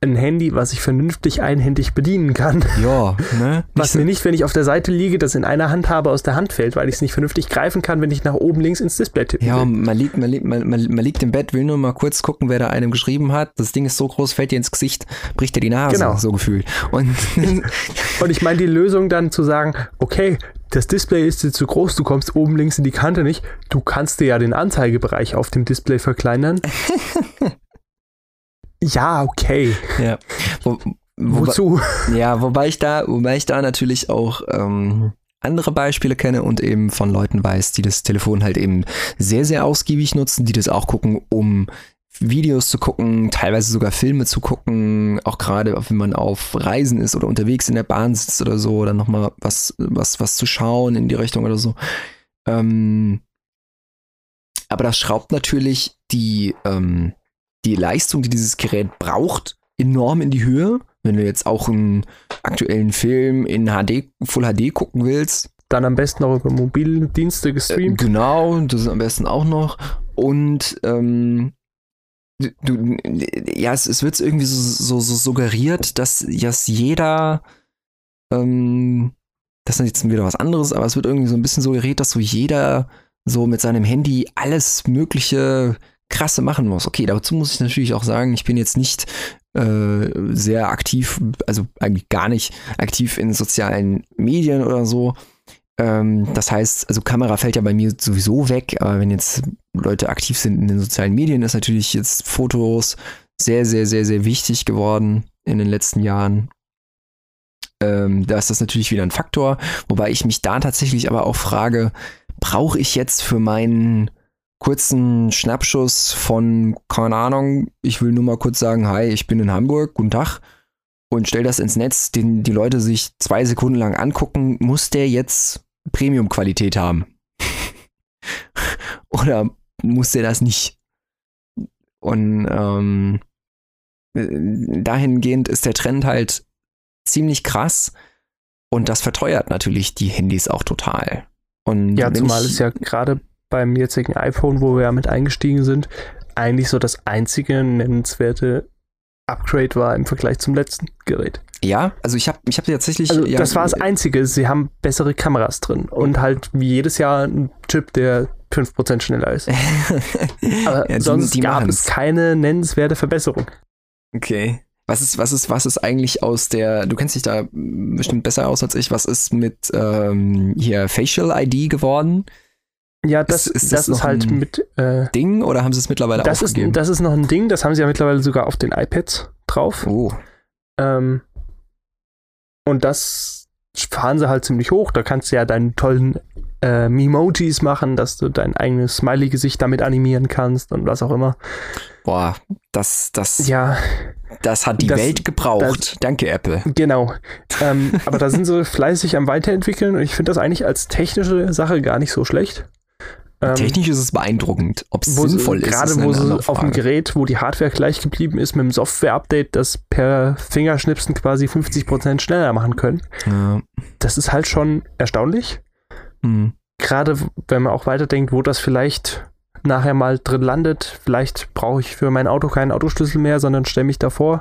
ein Handy, was ich vernünftig einhändig bedienen kann. Ja, ne? Was mir nicht, wenn ich auf der Seite liege, das in einer Hand habe, aus der Hand fällt, weil ich es nicht vernünftig greifen kann, wenn ich nach oben links ins Display tippe. Ja, man liegt, man, liegt, man, man, man, liegt im Bett, will nur mal kurz gucken, wer da einem geschrieben hat. Das Ding ist so groß, fällt dir ins Gesicht, bricht dir die Nase, genau. so gefühlt. Und, und ich meine, die Lösung dann zu sagen, okay, das Display ist dir zu groß, du kommst oben links in die Kante nicht. Du kannst dir ja den Anzeigebereich auf dem Display verkleinern. Ja, okay. Ja. Wo, wo, Wozu? Ja, wobei ich da, wobei ich da natürlich auch ähm, andere Beispiele kenne und eben von Leuten weiß, die das Telefon halt eben sehr, sehr ausgiebig nutzen, die das auch gucken, um Videos zu gucken, teilweise sogar Filme zu gucken, auch gerade wenn man auf Reisen ist oder unterwegs in der Bahn sitzt oder so, dann nochmal was, was, was zu schauen in die Richtung oder so. Ähm, aber das schraubt natürlich die, ähm, die Leistung, die dieses Gerät braucht, enorm in die Höhe. Wenn du jetzt auch einen aktuellen Film in HD, Full HD gucken willst. Dann am besten auch über Mobildienste gestreamt. Äh, genau, das ist am besten auch noch. Und ähm, du, ja, es, es wird irgendwie so, so, so suggeriert, dass, dass jeder, ähm, das ist jetzt wieder was anderes, aber es wird irgendwie so ein bisschen suggeriert, dass so jeder so mit seinem Handy alles Mögliche krasse machen muss. Okay, dazu muss ich natürlich auch sagen, ich bin jetzt nicht äh, sehr aktiv, also eigentlich gar nicht aktiv in sozialen Medien oder so. Ähm, das heißt, also Kamera fällt ja bei mir sowieso weg, aber wenn jetzt Leute aktiv sind in den sozialen Medien, ist natürlich jetzt Fotos sehr, sehr, sehr, sehr wichtig geworden in den letzten Jahren. Ähm, da ist das natürlich wieder ein Faktor, wobei ich mich da tatsächlich aber auch frage, brauche ich jetzt für meinen kurzen Schnappschuss von, keine Ahnung, ich will nur mal kurz sagen, hi, ich bin in Hamburg, guten Tag, und stell das ins Netz, den die Leute sich zwei Sekunden lang angucken, muss der jetzt Premium-Qualität haben? Oder muss der das nicht? Und ähm, dahingehend ist der Trend halt ziemlich krass und das verteuert natürlich die Handys auch total. Und ja, zumal es ja gerade beim jetzigen iPhone, wo wir ja mit eingestiegen sind, eigentlich so das einzige nennenswerte Upgrade war im Vergleich zum letzten Gerät. Ja, also ich habe ich hab tatsächlich. Also ja, das war das Einzige. Sie haben bessere Kameras drin und halt wie jedes Jahr ein Chip, der 5% schneller ist. Aber ja, die, sonst die gab es keine nennenswerte Verbesserung. Okay. Was ist, was ist, was ist eigentlich aus der, du kennst dich da bestimmt besser aus als ich, was ist mit ähm, hier Facial ID geworden? Ja, das ist, ist das, das ist halt mit äh, Ding oder haben sie es mittlerweile das aufgegeben? Ist, das ist noch ein Ding, das haben sie ja mittlerweile sogar auf den iPads drauf. Oh. Ähm, und das fahren sie halt ziemlich hoch. Da kannst du ja deinen tollen äh, Memojis machen, dass du dein eigenes Smiley-Gesicht damit animieren kannst und was auch immer. Boah, das, das, ja, das hat die das, Welt gebraucht. Das, Danke, Apple. Genau. Ähm, aber da sind sie fleißig am Weiterentwickeln und ich finde das eigentlich als technische Sache gar nicht so schlecht. Ähm, Technisch ist es beeindruckend. Ob es sinnvoll ist, Gerade wo sie auf dem Gerät, wo die Hardware gleich geblieben ist, mit dem Software-Update das per Fingerschnipsen quasi 50% schneller machen können. Ja. Das ist halt schon erstaunlich. Mhm. Gerade wenn man auch weiterdenkt, wo das vielleicht nachher mal drin landet. Vielleicht brauche ich für mein Auto keinen Autoschlüssel mehr, sondern stelle mich davor.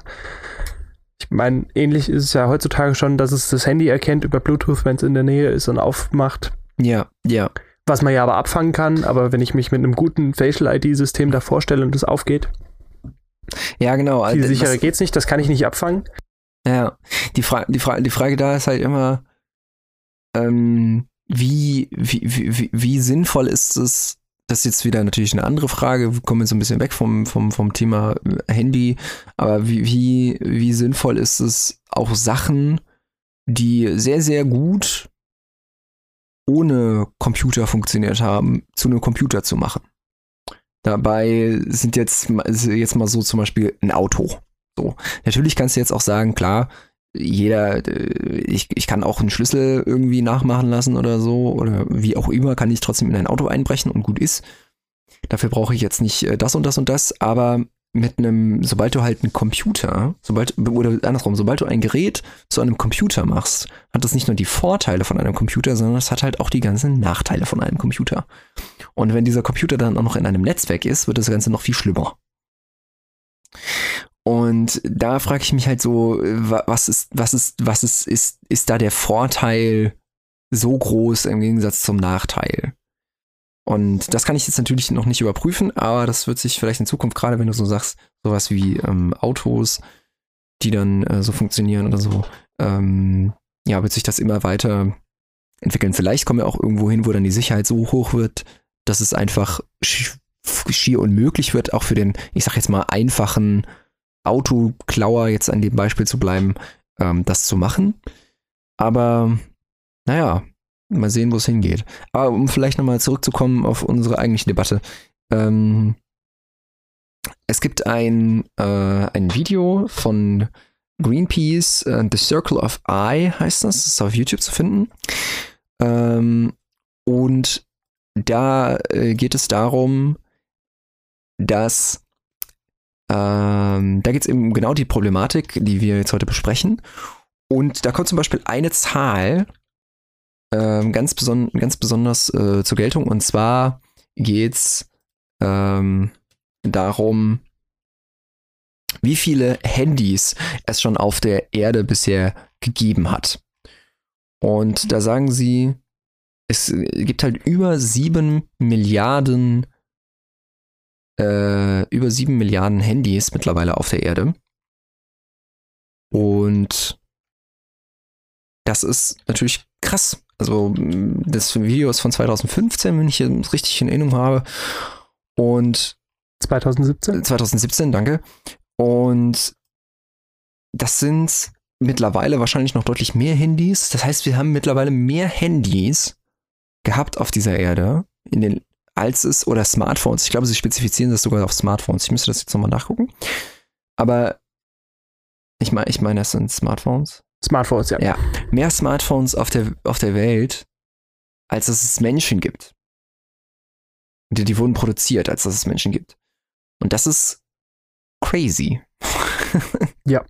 Ich meine, ähnlich ist es ja heutzutage schon, dass es das Handy erkennt über Bluetooth, wenn es in der Nähe ist und aufmacht. Ja, ja. Was man ja aber abfangen kann, aber wenn ich mich mit einem guten Facial-ID-System da vorstelle und das aufgeht. Ja, genau. Viel also, sicherer geht's nicht, das kann ich nicht abfangen. Ja, die, Fra die, Fra die Frage da ist halt immer, ähm, wie, wie, wie, wie sinnvoll ist es, das ist jetzt wieder natürlich eine andere Frage, wir kommen jetzt ein bisschen weg vom, vom, vom Thema Handy, aber wie, wie, wie sinnvoll ist es, auch Sachen, die sehr, sehr gut ohne Computer funktioniert haben, zu einem Computer zu machen. Dabei sind jetzt, jetzt mal so zum Beispiel ein Auto. So. Natürlich kannst du jetzt auch sagen, klar, jeder, äh, ich, ich kann auch einen Schlüssel irgendwie nachmachen lassen oder so, oder wie auch immer, kann ich trotzdem in ein Auto einbrechen und gut ist. Dafür brauche ich jetzt nicht äh, das und das und das, aber mit einem, sobald du halt einen Computer, sobald, oder andersrum, sobald du ein Gerät zu einem Computer machst, hat das nicht nur die Vorteile von einem Computer, sondern es hat halt auch die ganzen Nachteile von einem Computer. Und wenn dieser Computer dann auch noch in einem Netzwerk ist, wird das Ganze noch viel schlimmer. Und da frage ich mich halt so, was ist, was ist, was ist, ist, ist da der Vorteil so groß im Gegensatz zum Nachteil? Und das kann ich jetzt natürlich noch nicht überprüfen, aber das wird sich vielleicht in Zukunft, gerade wenn du so sagst, sowas wie ähm, Autos, die dann äh, so funktionieren oder so, ähm, ja, wird sich das immer weiter entwickeln. Vielleicht kommen wir auch irgendwo hin, wo dann die Sicherheit so hoch wird, dass es einfach schier unmöglich wird, auch für den, ich sag jetzt mal, einfachen Autoklauer, jetzt an dem Beispiel zu bleiben, ähm, das zu machen. Aber naja, Mal sehen, wo es hingeht. Aber um vielleicht nochmal zurückzukommen auf unsere eigentliche Debatte. Ähm, es gibt ein, äh, ein Video von Greenpeace, uh, The Circle of Eye heißt das, das ist auf YouTube zu finden. Ähm, und da äh, geht es darum, dass ähm, da geht es eben genau die Problematik, die wir jetzt heute besprechen. Und da kommt zum Beispiel eine Zahl ähm, ganz, beson ganz besonders äh, zur Geltung. Und zwar geht es ähm, darum, wie viele Handys es schon auf der Erde bisher gegeben hat. Und da sagen sie, es gibt halt über sieben Milliarden, äh, über sieben Milliarden Handys mittlerweile auf der Erde. Und das ist natürlich krass. Also das Video ist von 2015, wenn ich es richtig in Erinnerung habe. Und 2017? 2017, danke. Und das sind mittlerweile wahrscheinlich noch deutlich mehr Handys. Das heißt, wir haben mittlerweile mehr Handys gehabt auf dieser Erde, in den, als es, oder Smartphones. Ich glaube, sie spezifizieren das sogar auf Smartphones. Ich müsste das jetzt nochmal nachgucken. Aber ich meine, ich meine, das sind Smartphones. Smartphones, ja. Ja, mehr Smartphones auf der, auf der Welt, als dass es Menschen gibt. Die, die wurden produziert, als dass es Menschen gibt. Und das ist crazy. ja.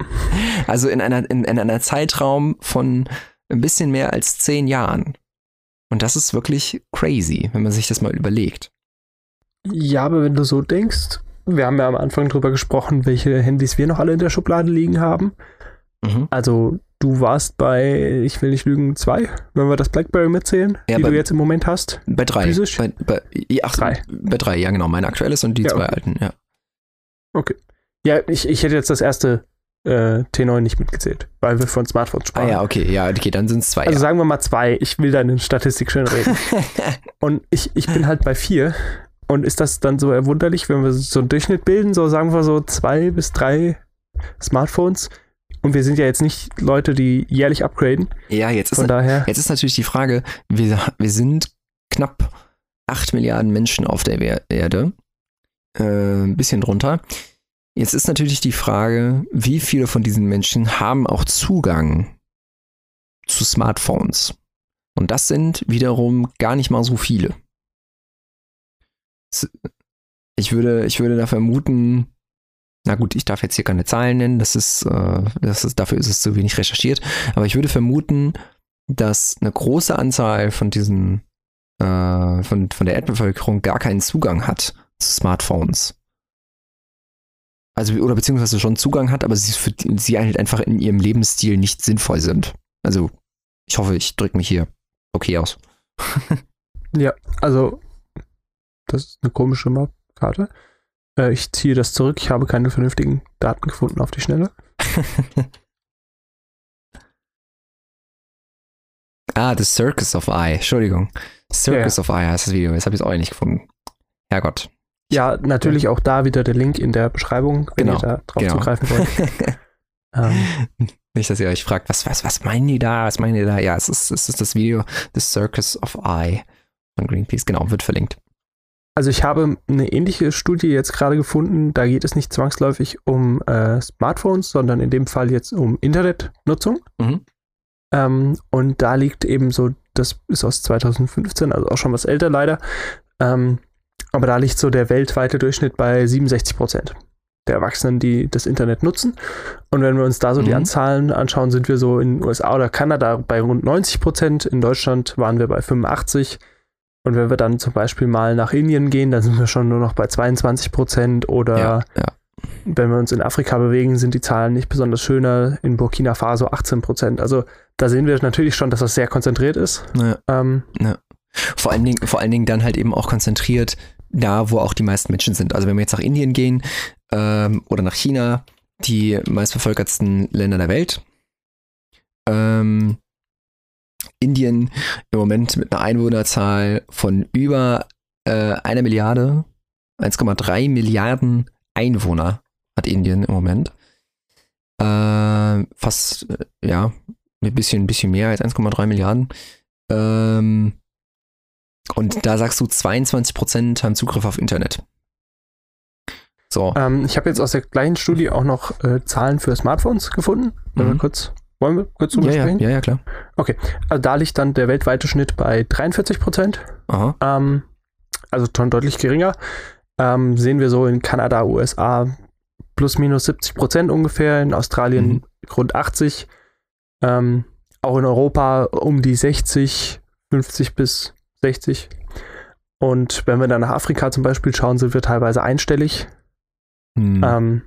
Also in einer, in, in einer Zeitraum von ein bisschen mehr als zehn Jahren. Und das ist wirklich crazy, wenn man sich das mal überlegt. Ja, aber wenn du so denkst, wir haben ja am Anfang drüber gesprochen, welche Handys wir noch alle in der Schublade liegen haben. Mhm. Also Du warst bei, ich will nicht lügen, zwei, wenn wir das Blackberry mitzählen, ja, die bei, du jetzt im Moment hast. Bei drei. Physisch? Bei, bei, ach, drei. Bei drei, ja genau. Mein aktuelles und die ja, zwei okay. alten, ja. Okay. Ja, ich, ich hätte jetzt das erste äh, T9 nicht mitgezählt, weil wir von Smartphones sprachen. Ah ja, okay, ja, okay, dann sind es zwei. Also ja. sagen wir mal zwei. Ich will deine Statistik schön reden. und ich, ich bin halt bei vier. Und ist das dann so erwunderlich, wenn wir so einen Durchschnitt bilden, so sagen wir so zwei bis drei Smartphones? Und wir sind ja jetzt nicht Leute, die jährlich upgraden. Ja, jetzt ist, Von daher. jetzt ist natürlich die Frage, wir, wir sind knapp 8 Milliarden Menschen auf der Erde. Äh, ein bisschen drunter. Jetzt ist natürlich die Frage, wie viele von diesen Menschen haben auch Zugang zu Smartphones? Und das sind wiederum gar nicht mal so viele. Ich würde, ich würde da vermuten, na gut, ich darf jetzt hier keine Zahlen nennen, das ist, äh, das ist, dafür ist es zu wenig recherchiert, aber ich würde vermuten, dass eine große Anzahl von diesen, äh, von, von der Erdbevölkerung gar keinen Zugang hat zu Smartphones. Also, oder beziehungsweise schon Zugang hat, aber sie, für, sie halt einfach in ihrem Lebensstil nicht sinnvoll sind. Also, ich hoffe, ich drücke mich hier okay aus. ja, also, das ist eine komische Map-Karte. Äh, ich ziehe das zurück. Ich habe keine vernünftigen Daten gefunden auf die Schnelle. ah, The Circus of Eye. Entschuldigung. Circus ja, ja. of Eye heißt das Video. Jetzt habe ich es auch nicht gefunden. Herrgott. Ja, natürlich ja. auch da wieder der Link in der Beschreibung, wenn genau. ihr da drauf genau. zugreifen wollt. ähm. Nicht, dass ihr euch fragt, was, was, was meinen die da? Was meinen die da? Ja, es ist, es ist das Video The Circus of Eye von Greenpeace. Genau, wird verlinkt. Also ich habe eine ähnliche Studie jetzt gerade gefunden. Da geht es nicht zwangsläufig um äh, Smartphones, sondern in dem Fall jetzt um Internetnutzung. Mhm. Ähm, und da liegt eben so, das ist aus 2015, also auch schon was älter leider. Ähm, aber da liegt so der weltweite Durchschnitt bei 67 Prozent der Erwachsenen, die das Internet nutzen. Und wenn wir uns da so mhm. die Anzahlen anschauen, sind wir so in USA oder Kanada bei rund 90 Prozent. In Deutschland waren wir bei 85 und wenn wir dann zum Beispiel mal nach Indien gehen, dann sind wir schon nur noch bei 22 Prozent. Oder ja, ja. wenn wir uns in Afrika bewegen, sind die Zahlen nicht besonders schöner. In Burkina Faso 18 Prozent. Also da sehen wir natürlich schon, dass das sehr konzentriert ist. Ja. Ähm, vor, allen Dingen, vor allen Dingen dann halt eben auch konzentriert da, wo auch die meisten Menschen sind. Also wenn wir jetzt nach Indien gehen ähm, oder nach China, die meistbevölkertsten Länder der Welt, ähm, Indien im Moment mit einer Einwohnerzahl von über äh, einer Milliarde, 1,3 Milliarden Einwohner hat Indien im Moment. Äh, fast, ja, ein bisschen, ein bisschen mehr als 1,3 Milliarden. Ähm, und da sagst du, 22 Prozent haben Zugriff auf Internet. So. Ähm, ich habe jetzt aus der gleichen Studie auch noch äh, Zahlen für Smartphones gefunden. Mhm. kurz wollen wir kurz drüber ja, sprechen? Ja, ja, klar. Okay, also da liegt dann der weltweite Schnitt bei 43 Prozent. Ähm, also schon deutlich geringer. Ähm, sehen wir so in Kanada, USA plus minus 70 Prozent ungefähr, in Australien mhm. rund 80, ähm, auch in Europa um die 60, 50 bis 60. Und wenn wir dann nach Afrika zum Beispiel schauen, sind wir teilweise einstellig. Mhm. Ähm,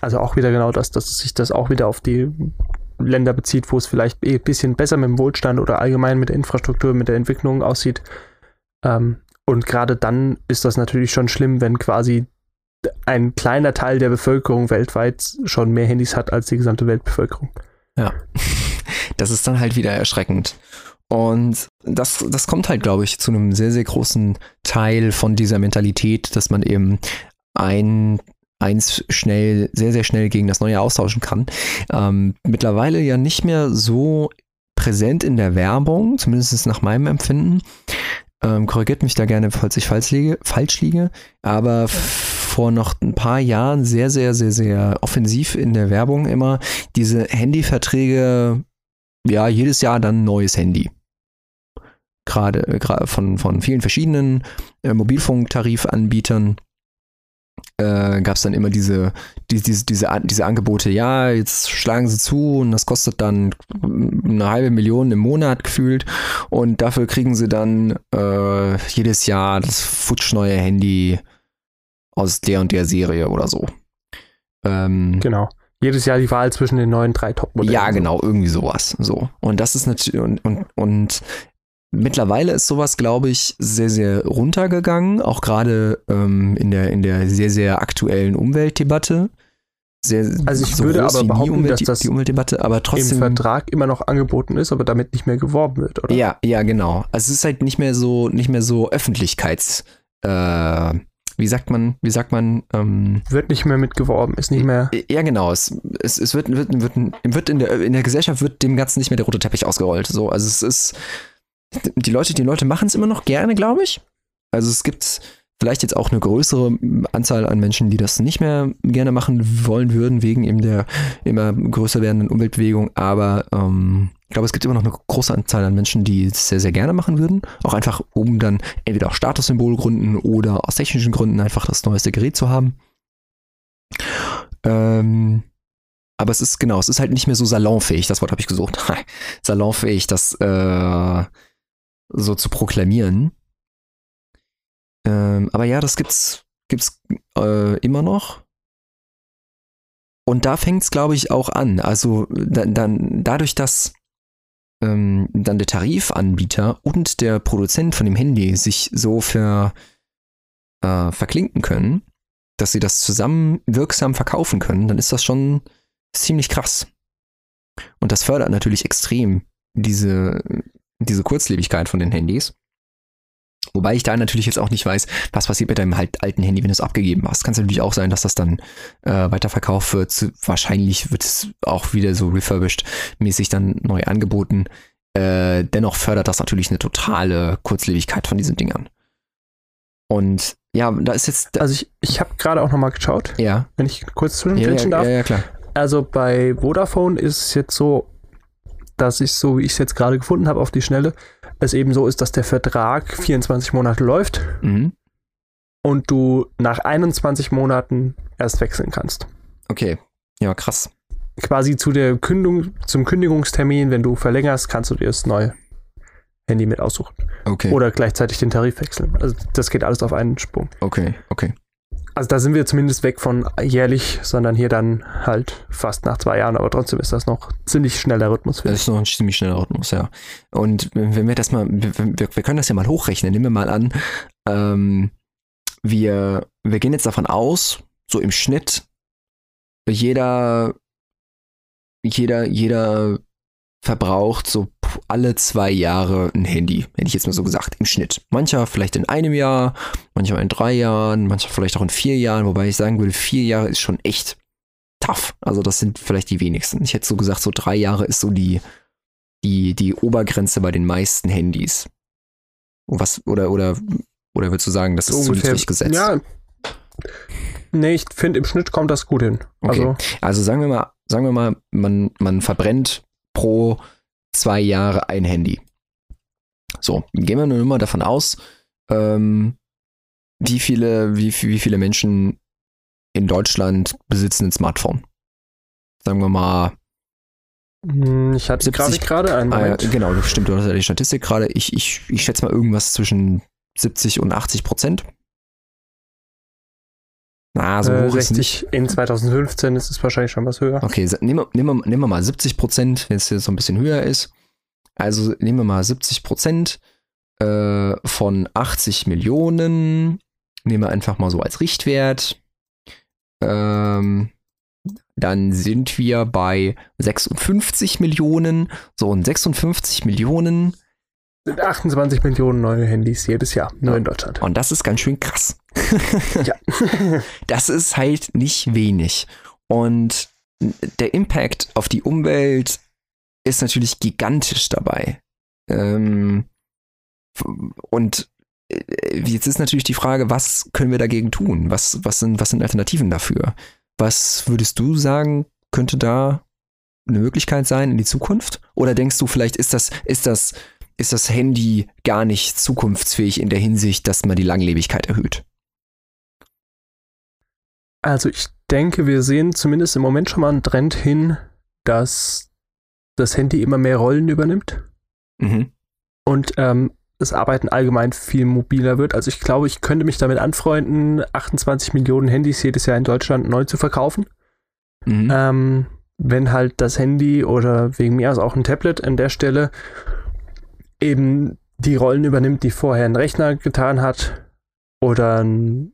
also auch wieder genau das, dass sich das auch wieder auf die Länder bezieht, wo es vielleicht ein bisschen besser mit dem Wohlstand oder allgemein mit der Infrastruktur, mit der Entwicklung aussieht. Ähm, und gerade dann ist das natürlich schon schlimm, wenn quasi ein kleiner Teil der Bevölkerung weltweit schon mehr Handys hat als die gesamte Weltbevölkerung. Ja, das ist dann halt wieder erschreckend. Und das, das kommt halt, glaube ich, zu einem sehr, sehr großen Teil von dieser Mentalität, dass man eben ein eins schnell, sehr, sehr schnell gegen das neue austauschen kann. Ähm, mittlerweile ja nicht mehr so präsent in der Werbung, zumindest nach meinem Empfinden. Ähm, korrigiert mich da gerne, falls ich falsch liege, falsch liege. Aber vor noch ein paar Jahren sehr, sehr, sehr, sehr offensiv in der Werbung immer diese Handyverträge, ja, jedes Jahr dann ein neues Handy. Gerade, gerade von, von vielen verschiedenen äh, Mobilfunktarifanbietern äh, gab es dann immer diese, die, diese, diese, diese Angebote, ja, jetzt schlagen sie zu und das kostet dann eine halbe Million im Monat gefühlt und dafür kriegen sie dann äh, jedes Jahr das futschneue Handy aus der und der Serie oder so. Ähm, genau. Jedes Jahr die Wahl zwischen den neuen drei Top-Modellen. Ja, genau, irgendwie sowas. So. Und das ist natürlich, und, und, und Mittlerweile ist sowas, glaube ich, sehr, sehr runtergegangen, auch gerade ähm, in, der, in der sehr, sehr aktuellen Umweltdebatte. Sehr, also ich so würde aber behaupten, dass das die Umweltdebatte, aber trotzdem im Vertrag immer noch angeboten ist, aber damit nicht mehr geworben wird, oder? Ja, ja, genau. Also es ist halt nicht mehr so, nicht mehr so Öffentlichkeits, äh, wie sagt man, wie sagt man? Ähm, wird nicht mehr mitgeworben, ist nicht mehr. Ja, genau. Es, es, es wird, wird, wird, wird in, der, in der Gesellschaft wird dem Ganzen nicht mehr der rote Teppich ausgerollt. So, also es ist die Leute, die Leute machen es immer noch gerne, glaube ich. Also es gibt vielleicht jetzt auch eine größere Anzahl an Menschen, die das nicht mehr gerne machen wollen würden, wegen eben der immer größer werdenden Umweltbewegung. Aber ähm, ich glaube, es gibt immer noch eine große Anzahl an Menschen, die es sehr, sehr gerne machen würden. Auch einfach, um dann entweder aus Statussymbolgründen oder aus technischen Gründen einfach das neueste Gerät zu haben. Ähm, aber es ist genau, es ist halt nicht mehr so salonfähig, das Wort habe ich gesucht. salonfähig, dass äh, so zu proklamieren. Ähm, aber ja, das gibt's, gibt's äh, immer noch. Und da fängt es, glaube ich, auch an. Also dann, dann dadurch, dass ähm, dann der Tarifanbieter und der Produzent von dem Handy sich so ver, äh, verklinken können, dass sie das zusammen wirksam verkaufen können, dann ist das schon ziemlich krass. Und das fördert natürlich extrem diese, diese Kurzlebigkeit von den Handys. Wobei ich da natürlich jetzt auch nicht weiß, was passiert mit deinem halt alten Handy, wenn du es abgegeben hast. Kann es natürlich auch sein, dass das dann äh, weiterverkauft wird. Wahrscheinlich wird es auch wieder so refurbished mäßig dann neu angeboten. Äh, dennoch fördert das natürlich eine totale Kurzlebigkeit von diesen Dingern. Und ja, da ist jetzt. Also ich, ich habe gerade auch nochmal geschaut. Ja. Wenn ich kurz zwischengrätschen ja, ja, darf. Ja, ja, klar. Also bei Vodafone ist es jetzt so, dass ich, so wie ich es jetzt gerade gefunden habe auf die Schnelle, es eben so ist, dass der Vertrag 24 Monate läuft mhm. und du nach 21 Monaten erst wechseln kannst. Okay, ja, krass. Quasi zu der Kündigung, zum Kündigungstermin, wenn du verlängerst, kannst du dir das neue Handy mit aussuchen. Okay. Oder gleichzeitig den Tarif wechseln. Also das geht alles auf einen Sprung. Okay, okay. Also da sind wir zumindest weg von jährlich, sondern hier dann halt fast nach zwei Jahren. Aber trotzdem ist das noch ziemlich schneller Rhythmus. Das ist noch ein ziemlich schneller Rhythmus, ja. Und wenn wir das mal, wir, wir können das ja mal hochrechnen. Nehmen wir mal an, ähm, wir, wir gehen jetzt davon aus, so im Schnitt, jeder, jeder, jeder verbraucht so alle zwei Jahre ein Handy, hätte ich jetzt mal so gesagt, im Schnitt. Mancher vielleicht in einem Jahr, mancher in drei Jahren, mancher vielleicht auch in vier Jahren, wobei ich sagen würde, vier Jahre ist schon echt tough. Also das sind vielleicht die wenigsten. Ich hätte so gesagt, so drei Jahre ist so die, die, die Obergrenze bei den meisten Handys. Was, oder, oder, oder würdest du sagen, das ist so zu niedrig gesetzt? Ja. Nee, ich finde, im Schnitt kommt das gut hin. Okay. Also, also sagen wir mal, sagen wir mal, man, man verbrennt pro zwei Jahre ein Handy. So, gehen wir nur mal davon aus, ähm, wie viele, wie, wie viele Menschen in Deutschland besitzen ein Smartphone. Sagen wir mal. Hm, ich hatte gerade einen. Ah, ja, genau, stimmt, du hast ja die Statistik gerade. Ich, ich, ich schätze mal irgendwas zwischen 70 und 80 Prozent. Na, so äh, hoch 60 ist nicht. In 2015 ist es wahrscheinlich schon was höher. Okay, nehmen wir, nehmen wir, nehmen wir mal 70 Prozent, wenn es jetzt so ein bisschen höher ist. Also nehmen wir mal 70 Prozent äh, von 80 Millionen. Nehmen wir einfach mal so als Richtwert. Ähm, dann sind wir bei 56 Millionen. So, und 56 Millionen sind 28 Millionen neue Handys jedes Jahr, nur ja. in Deutschland. Und das ist ganz schön krass. Ja. das ist halt nicht wenig. Und der Impact auf die Umwelt ist natürlich gigantisch dabei. Ähm, und äh, jetzt ist natürlich die Frage, was können wir dagegen tun? Was, was, sind, was sind Alternativen dafür? Was würdest du sagen, könnte da eine Möglichkeit sein in die Zukunft? Oder denkst du, vielleicht ist das, ist das ist das Handy gar nicht zukunftsfähig in der Hinsicht, dass man die Langlebigkeit erhöht? Also ich denke, wir sehen zumindest im Moment schon mal einen Trend hin, dass das Handy immer mehr Rollen übernimmt. Mhm. Und ähm, das Arbeiten allgemein viel mobiler wird. Also ich glaube, ich könnte mich damit anfreunden, 28 Millionen Handys jedes Jahr in Deutschland neu zu verkaufen. Mhm. Ähm, wenn halt das Handy oder wegen mir aus auch ein Tablet an der Stelle eben die Rollen übernimmt, die vorher ein Rechner getan hat oder ein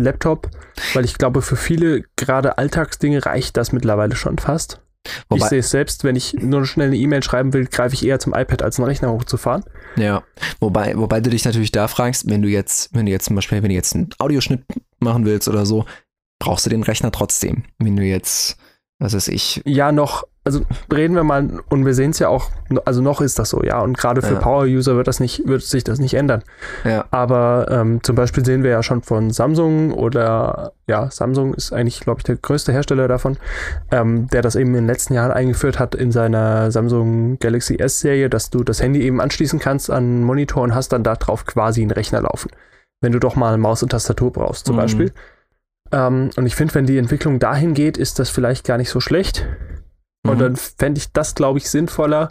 Laptop, weil ich glaube, für viele gerade Alltagsdinge reicht das mittlerweile schon fast. Wobei, ich sehe es selbst, wenn ich nur schnell eine E-Mail schreiben will, greife ich eher zum iPad, als einen Rechner hochzufahren. Ja, wobei, wobei du dich natürlich da fragst, wenn du jetzt, wenn du jetzt zum Beispiel, wenn du jetzt einen Audioschnitt machen willst oder so, brauchst du den Rechner trotzdem. Wenn du jetzt, was weiß ich. Ja, noch, also reden wir mal, und wir sehen es ja auch, also noch ist das so, ja, und gerade für ja. Power-User wird das nicht, wird sich das nicht ändern. Ja. Aber ähm, zum Beispiel sehen wir ja schon von Samsung oder ja, Samsung ist eigentlich, glaube ich, der größte Hersteller davon, ähm, der das eben in den letzten Jahren eingeführt hat in seiner Samsung Galaxy S-Serie, dass du das Handy eben anschließen kannst an einen Monitor und hast dann da drauf quasi einen Rechner laufen. Wenn du doch mal Maus und Tastatur brauchst, zum mhm. Beispiel. Ähm, und ich finde, wenn die Entwicklung dahin geht, ist das vielleicht gar nicht so schlecht. Und mhm. dann fände ich das, glaube ich, sinnvoller,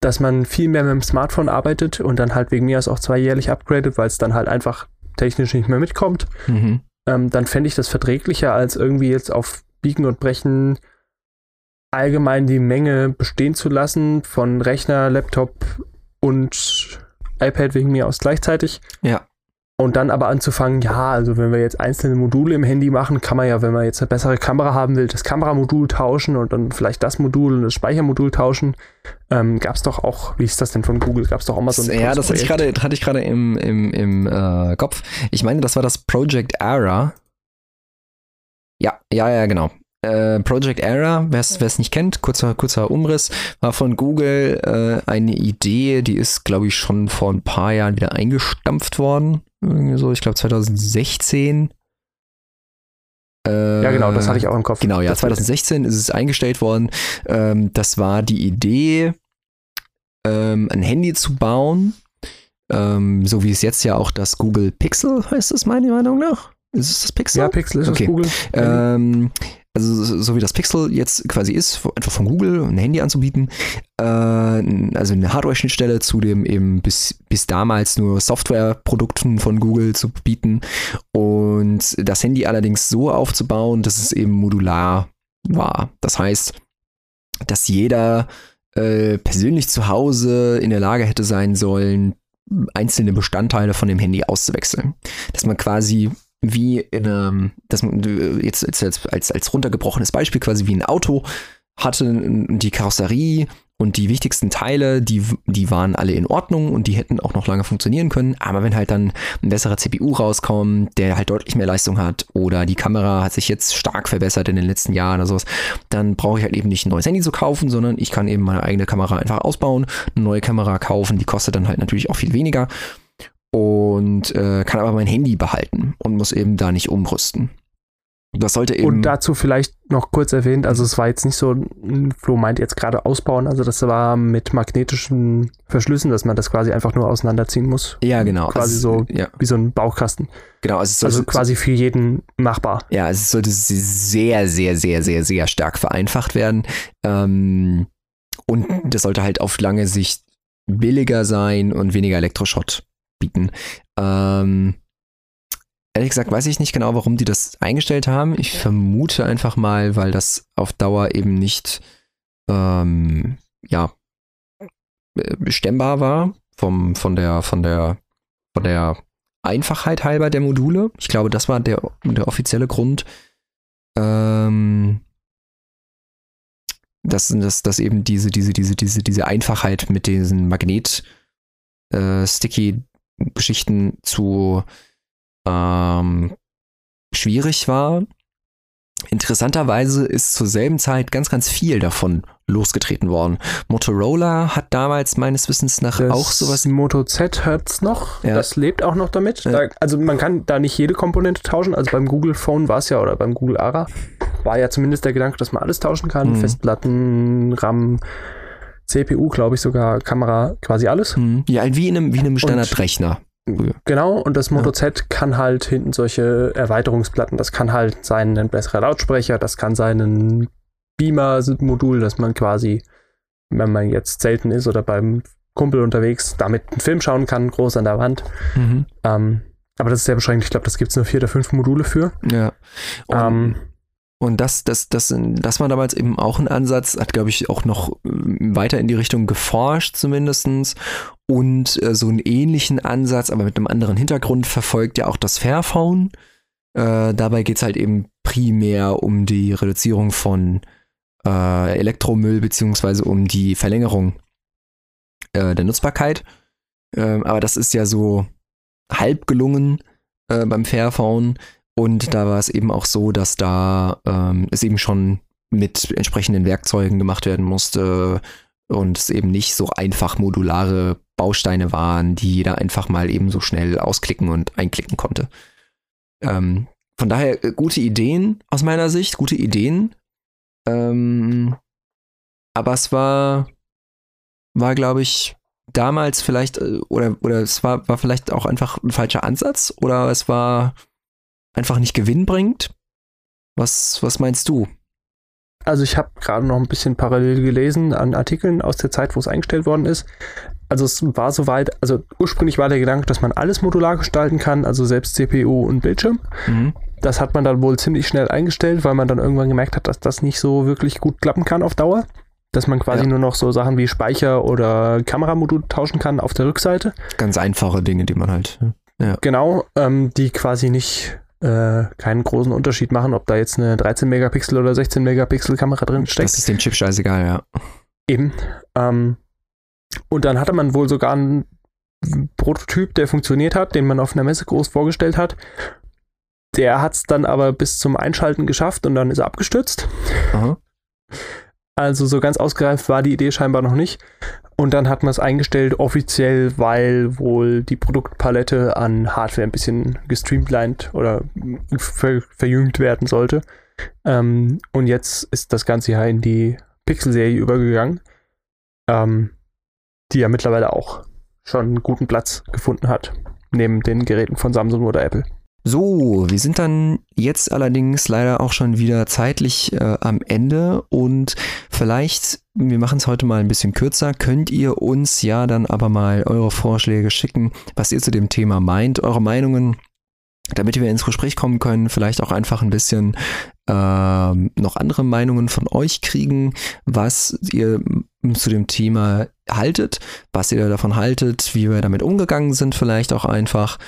dass man viel mehr mit dem Smartphone arbeitet und dann halt wegen mir aus auch zweijährlich upgradet, weil es dann halt einfach technisch nicht mehr mitkommt. Mhm. Ähm, dann fände ich das verträglicher, als irgendwie jetzt auf Biegen und Brechen allgemein die Menge bestehen zu lassen von Rechner, Laptop und iPad wegen mir aus gleichzeitig. Ja. Und dann aber anzufangen, ja, also wenn wir jetzt einzelne Module im Handy machen, kann man ja, wenn man jetzt eine bessere Kamera haben will, das Kameramodul tauschen und dann vielleicht das Modul und das Speichermodul tauschen. Ähm, Gab es doch auch, wie ist das denn von Google? Gab es doch auch mal so ein Ja, das hatte ich gerade hatte ich gerade im, im, im äh, Kopf. Ich meine, das war das Project Era. Ja, ja, ja, genau. Äh, Project Era, wer es nicht kennt, kurzer, kurzer Umriss, war von Google äh, eine Idee, die ist, glaube ich, schon vor ein paar Jahren wieder eingestampft worden Irgendwie so, ich glaube 2016. Äh, ja, genau, das hatte ich auch im Kopf. Genau, ja, 2016 ist es eingestellt worden. Ähm, das war die Idee, ähm, ein Handy zu bauen, ähm, so wie es jetzt ja auch das Google Pixel heißt es meiner Meinung nach. Ist es das Pixel? Ja, Pixel ist okay. das Google. Ähm, also so wie das Pixel jetzt quasi ist, einfach von Google ein Handy anzubieten, äh, also eine Hardware-Schnittstelle zu dem eben bis, bis damals nur Software-Produkten von Google zu bieten und das Handy allerdings so aufzubauen, dass es eben modular war. Das heißt, dass jeder äh, persönlich zu Hause in der Lage hätte sein sollen, einzelne Bestandteile von dem Handy auszuwechseln. Dass man quasi wie in einem, das jetzt, jetzt als, als runtergebrochenes Beispiel quasi wie ein Auto hatte die Karosserie und die wichtigsten Teile, die, die waren alle in Ordnung und die hätten auch noch lange funktionieren können. Aber wenn halt dann ein besserer CPU rauskommt, der halt deutlich mehr Leistung hat oder die Kamera hat sich jetzt stark verbessert in den letzten Jahren oder sowas, dann brauche ich halt eben nicht ein neues Handy zu kaufen, sondern ich kann eben meine eigene Kamera einfach ausbauen, eine neue Kamera kaufen, die kostet dann halt natürlich auch viel weniger und äh, kann aber mein Handy behalten und muss eben da nicht umrüsten. Das sollte eben. Und dazu vielleicht noch kurz erwähnt, also es war jetzt nicht so, Flo meint jetzt gerade ausbauen, also das war mit magnetischen Verschlüssen, dass man das quasi einfach nur auseinanderziehen muss. Ja, genau. Quasi also, so ja. wie so ein Bauchkasten. Genau, also, sollte, also quasi für jeden machbar. Ja, es sollte sehr, sehr, sehr, sehr, sehr stark vereinfacht werden. Ähm, und das sollte halt auf lange Sicht billiger sein und weniger Elektroschrott bieten. Ähm, ehrlich gesagt weiß ich nicht genau, warum die das eingestellt haben. Ich vermute einfach mal, weil das auf Dauer eben nicht ähm, ja bestemmbar war vom, von der von der von der Einfachheit halber der Module. Ich glaube, das war der, der offizielle Grund. Ähm, dass, dass, dass eben diese, diese, diese, diese, diese Einfachheit mit diesen Magnet-Sticky äh, Geschichten zu ähm, schwierig war. Interessanterweise ist zur selben Zeit ganz, ganz viel davon losgetreten worden. Motorola hat damals meines Wissens nach das auch sowas. Moto Z hört's noch. Ja. Das lebt auch noch damit. Ja. Da, also man kann da nicht jede Komponente tauschen. Also beim Google Phone war es ja oder beim Google Ara war ja zumindest der Gedanke, dass man alles tauschen kann. Mhm. Festplatten, RAM, CPU, glaube ich sogar, Kamera, quasi alles. Mhm. Ja, wie in einem, wie in einem Standardrechner. Genau, und das Moto ja. Z kann halt hinten solche Erweiterungsplatten, das kann halt sein ein besserer Lautsprecher, das kann sein ein Beamer-Modul, dass man quasi, wenn man jetzt selten ist oder beim Kumpel unterwegs, damit einen Film schauen kann, groß an der Wand. Mhm. Ähm, aber das ist sehr beschränkt. Ich glaube, das gibt es nur vier oder fünf Module für. Ja. Ähm, und das, das, das, das war damals eben auch ein Ansatz, hat, glaube ich, auch noch ähm, weiter in die Richtung geforscht, zumindestens Und äh, so einen ähnlichen Ansatz, aber mit einem anderen Hintergrund, verfolgt ja auch das Fairphone. Äh, dabei geht es halt eben primär um die Reduzierung von äh, Elektromüll, beziehungsweise um die Verlängerung äh, der Nutzbarkeit. Ähm, aber das ist ja so halb gelungen äh, beim Fairphone und da war es eben auch so, dass da ähm, es eben schon mit entsprechenden Werkzeugen gemacht werden musste und es eben nicht so einfach modulare Bausteine waren, die jeder einfach mal eben so schnell ausklicken und einklicken konnte. Ähm, von daher äh, gute Ideen aus meiner Sicht, gute Ideen. Ähm, aber es war, war glaube ich, damals vielleicht, äh, oder, oder es war, war vielleicht auch einfach ein falscher Ansatz oder es war einfach nicht gewinnbringend? Was, was meinst du? Also ich habe gerade noch ein bisschen parallel gelesen an Artikeln aus der Zeit, wo es eingestellt worden ist. Also es war soweit, also ursprünglich war der Gedanke, dass man alles modular gestalten kann, also selbst CPU und Bildschirm. Mhm. Das hat man dann wohl ziemlich schnell eingestellt, weil man dann irgendwann gemerkt hat, dass das nicht so wirklich gut klappen kann auf Dauer. Dass man quasi ja. nur noch so Sachen wie Speicher oder Kameramodul tauschen kann auf der Rückseite. Ganz einfache Dinge, die man halt. Ja. Genau, ähm, die quasi nicht äh, keinen großen Unterschied machen, ob da jetzt eine 13 Megapixel oder 16 Megapixel Kamera drin steckt. Das ist dem Chip scheißegal, ja. Eben. Ähm, und dann hatte man wohl sogar einen Prototyp, der funktioniert hat, den man auf einer Messe groß vorgestellt hat. Der hat es dann aber bis zum Einschalten geschafft und dann ist er abgestürzt. Aha. Also so ganz ausgereift war die Idee scheinbar noch nicht. Und dann hat man es eingestellt offiziell, weil wohl die Produktpalette an Hardware ein bisschen gestreamlined oder ver verjüngt werden sollte. Ähm, und jetzt ist das Ganze ja in die Pixel-Serie übergegangen, ähm, die ja mittlerweile auch schon einen guten Platz gefunden hat, neben den Geräten von Samsung oder Apple. So, wir sind dann jetzt allerdings leider auch schon wieder zeitlich äh, am Ende und vielleicht, wir machen es heute mal ein bisschen kürzer, könnt ihr uns ja dann aber mal eure Vorschläge schicken, was ihr zu dem Thema meint, eure Meinungen, damit wir ins Gespräch kommen können, vielleicht auch einfach ein bisschen äh, noch andere Meinungen von euch kriegen, was ihr zu dem Thema haltet, was ihr davon haltet, wie wir damit umgegangen sind, vielleicht auch einfach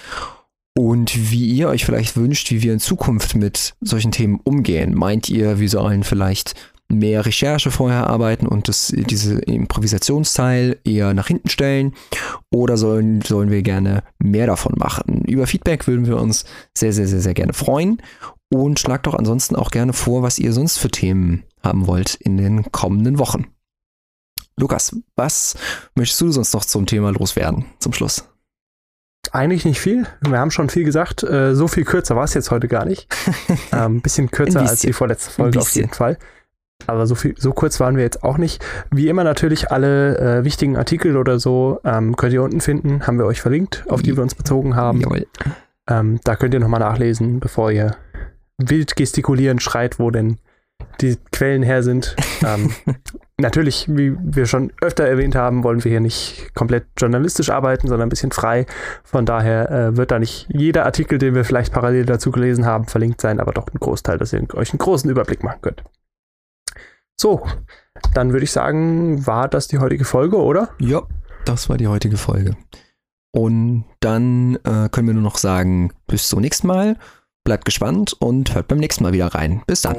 und wie ihr euch vielleicht wünscht, wie wir in Zukunft mit solchen Themen umgehen. Meint ihr, wir sollen vielleicht mehr Recherche vorher arbeiten und das, diese Improvisationsteil eher nach hinten stellen oder sollen, sollen wir gerne mehr davon machen? Über Feedback würden wir uns sehr, sehr, sehr, sehr gerne freuen und schlagt doch ansonsten auch gerne vor, was ihr sonst für Themen haben wollt in den kommenden Wochen. Lukas, was möchtest du sonst noch zum Thema loswerden zum Schluss? Eigentlich nicht viel. Wir haben schon viel gesagt. Äh, so viel kürzer war es jetzt heute gar nicht. Ein ähm, bisschen kürzer bisschen. als die vorletzte Folge auf jeden Fall. Aber so viel, so kurz waren wir jetzt auch nicht. Wie immer natürlich alle äh, wichtigen Artikel oder so ähm, könnt ihr unten finden. Haben wir euch verlinkt, auf die wir uns bezogen haben. Ähm, da könnt ihr nochmal nachlesen, bevor ihr wild gestikulierend schreit, wo denn die Quellen her sind. ähm, natürlich, wie wir schon öfter erwähnt haben, wollen wir hier nicht komplett journalistisch arbeiten, sondern ein bisschen frei. Von daher äh, wird da nicht jeder Artikel, den wir vielleicht parallel dazu gelesen haben, verlinkt sein, aber doch ein Großteil, dass ihr euch einen großen Überblick machen könnt. So, dann würde ich sagen, war das die heutige Folge, oder? Ja, das war die heutige Folge. Und dann äh, können wir nur noch sagen, bis zum nächsten Mal. Bleibt gespannt und hört beim nächsten Mal wieder rein. Bis dann.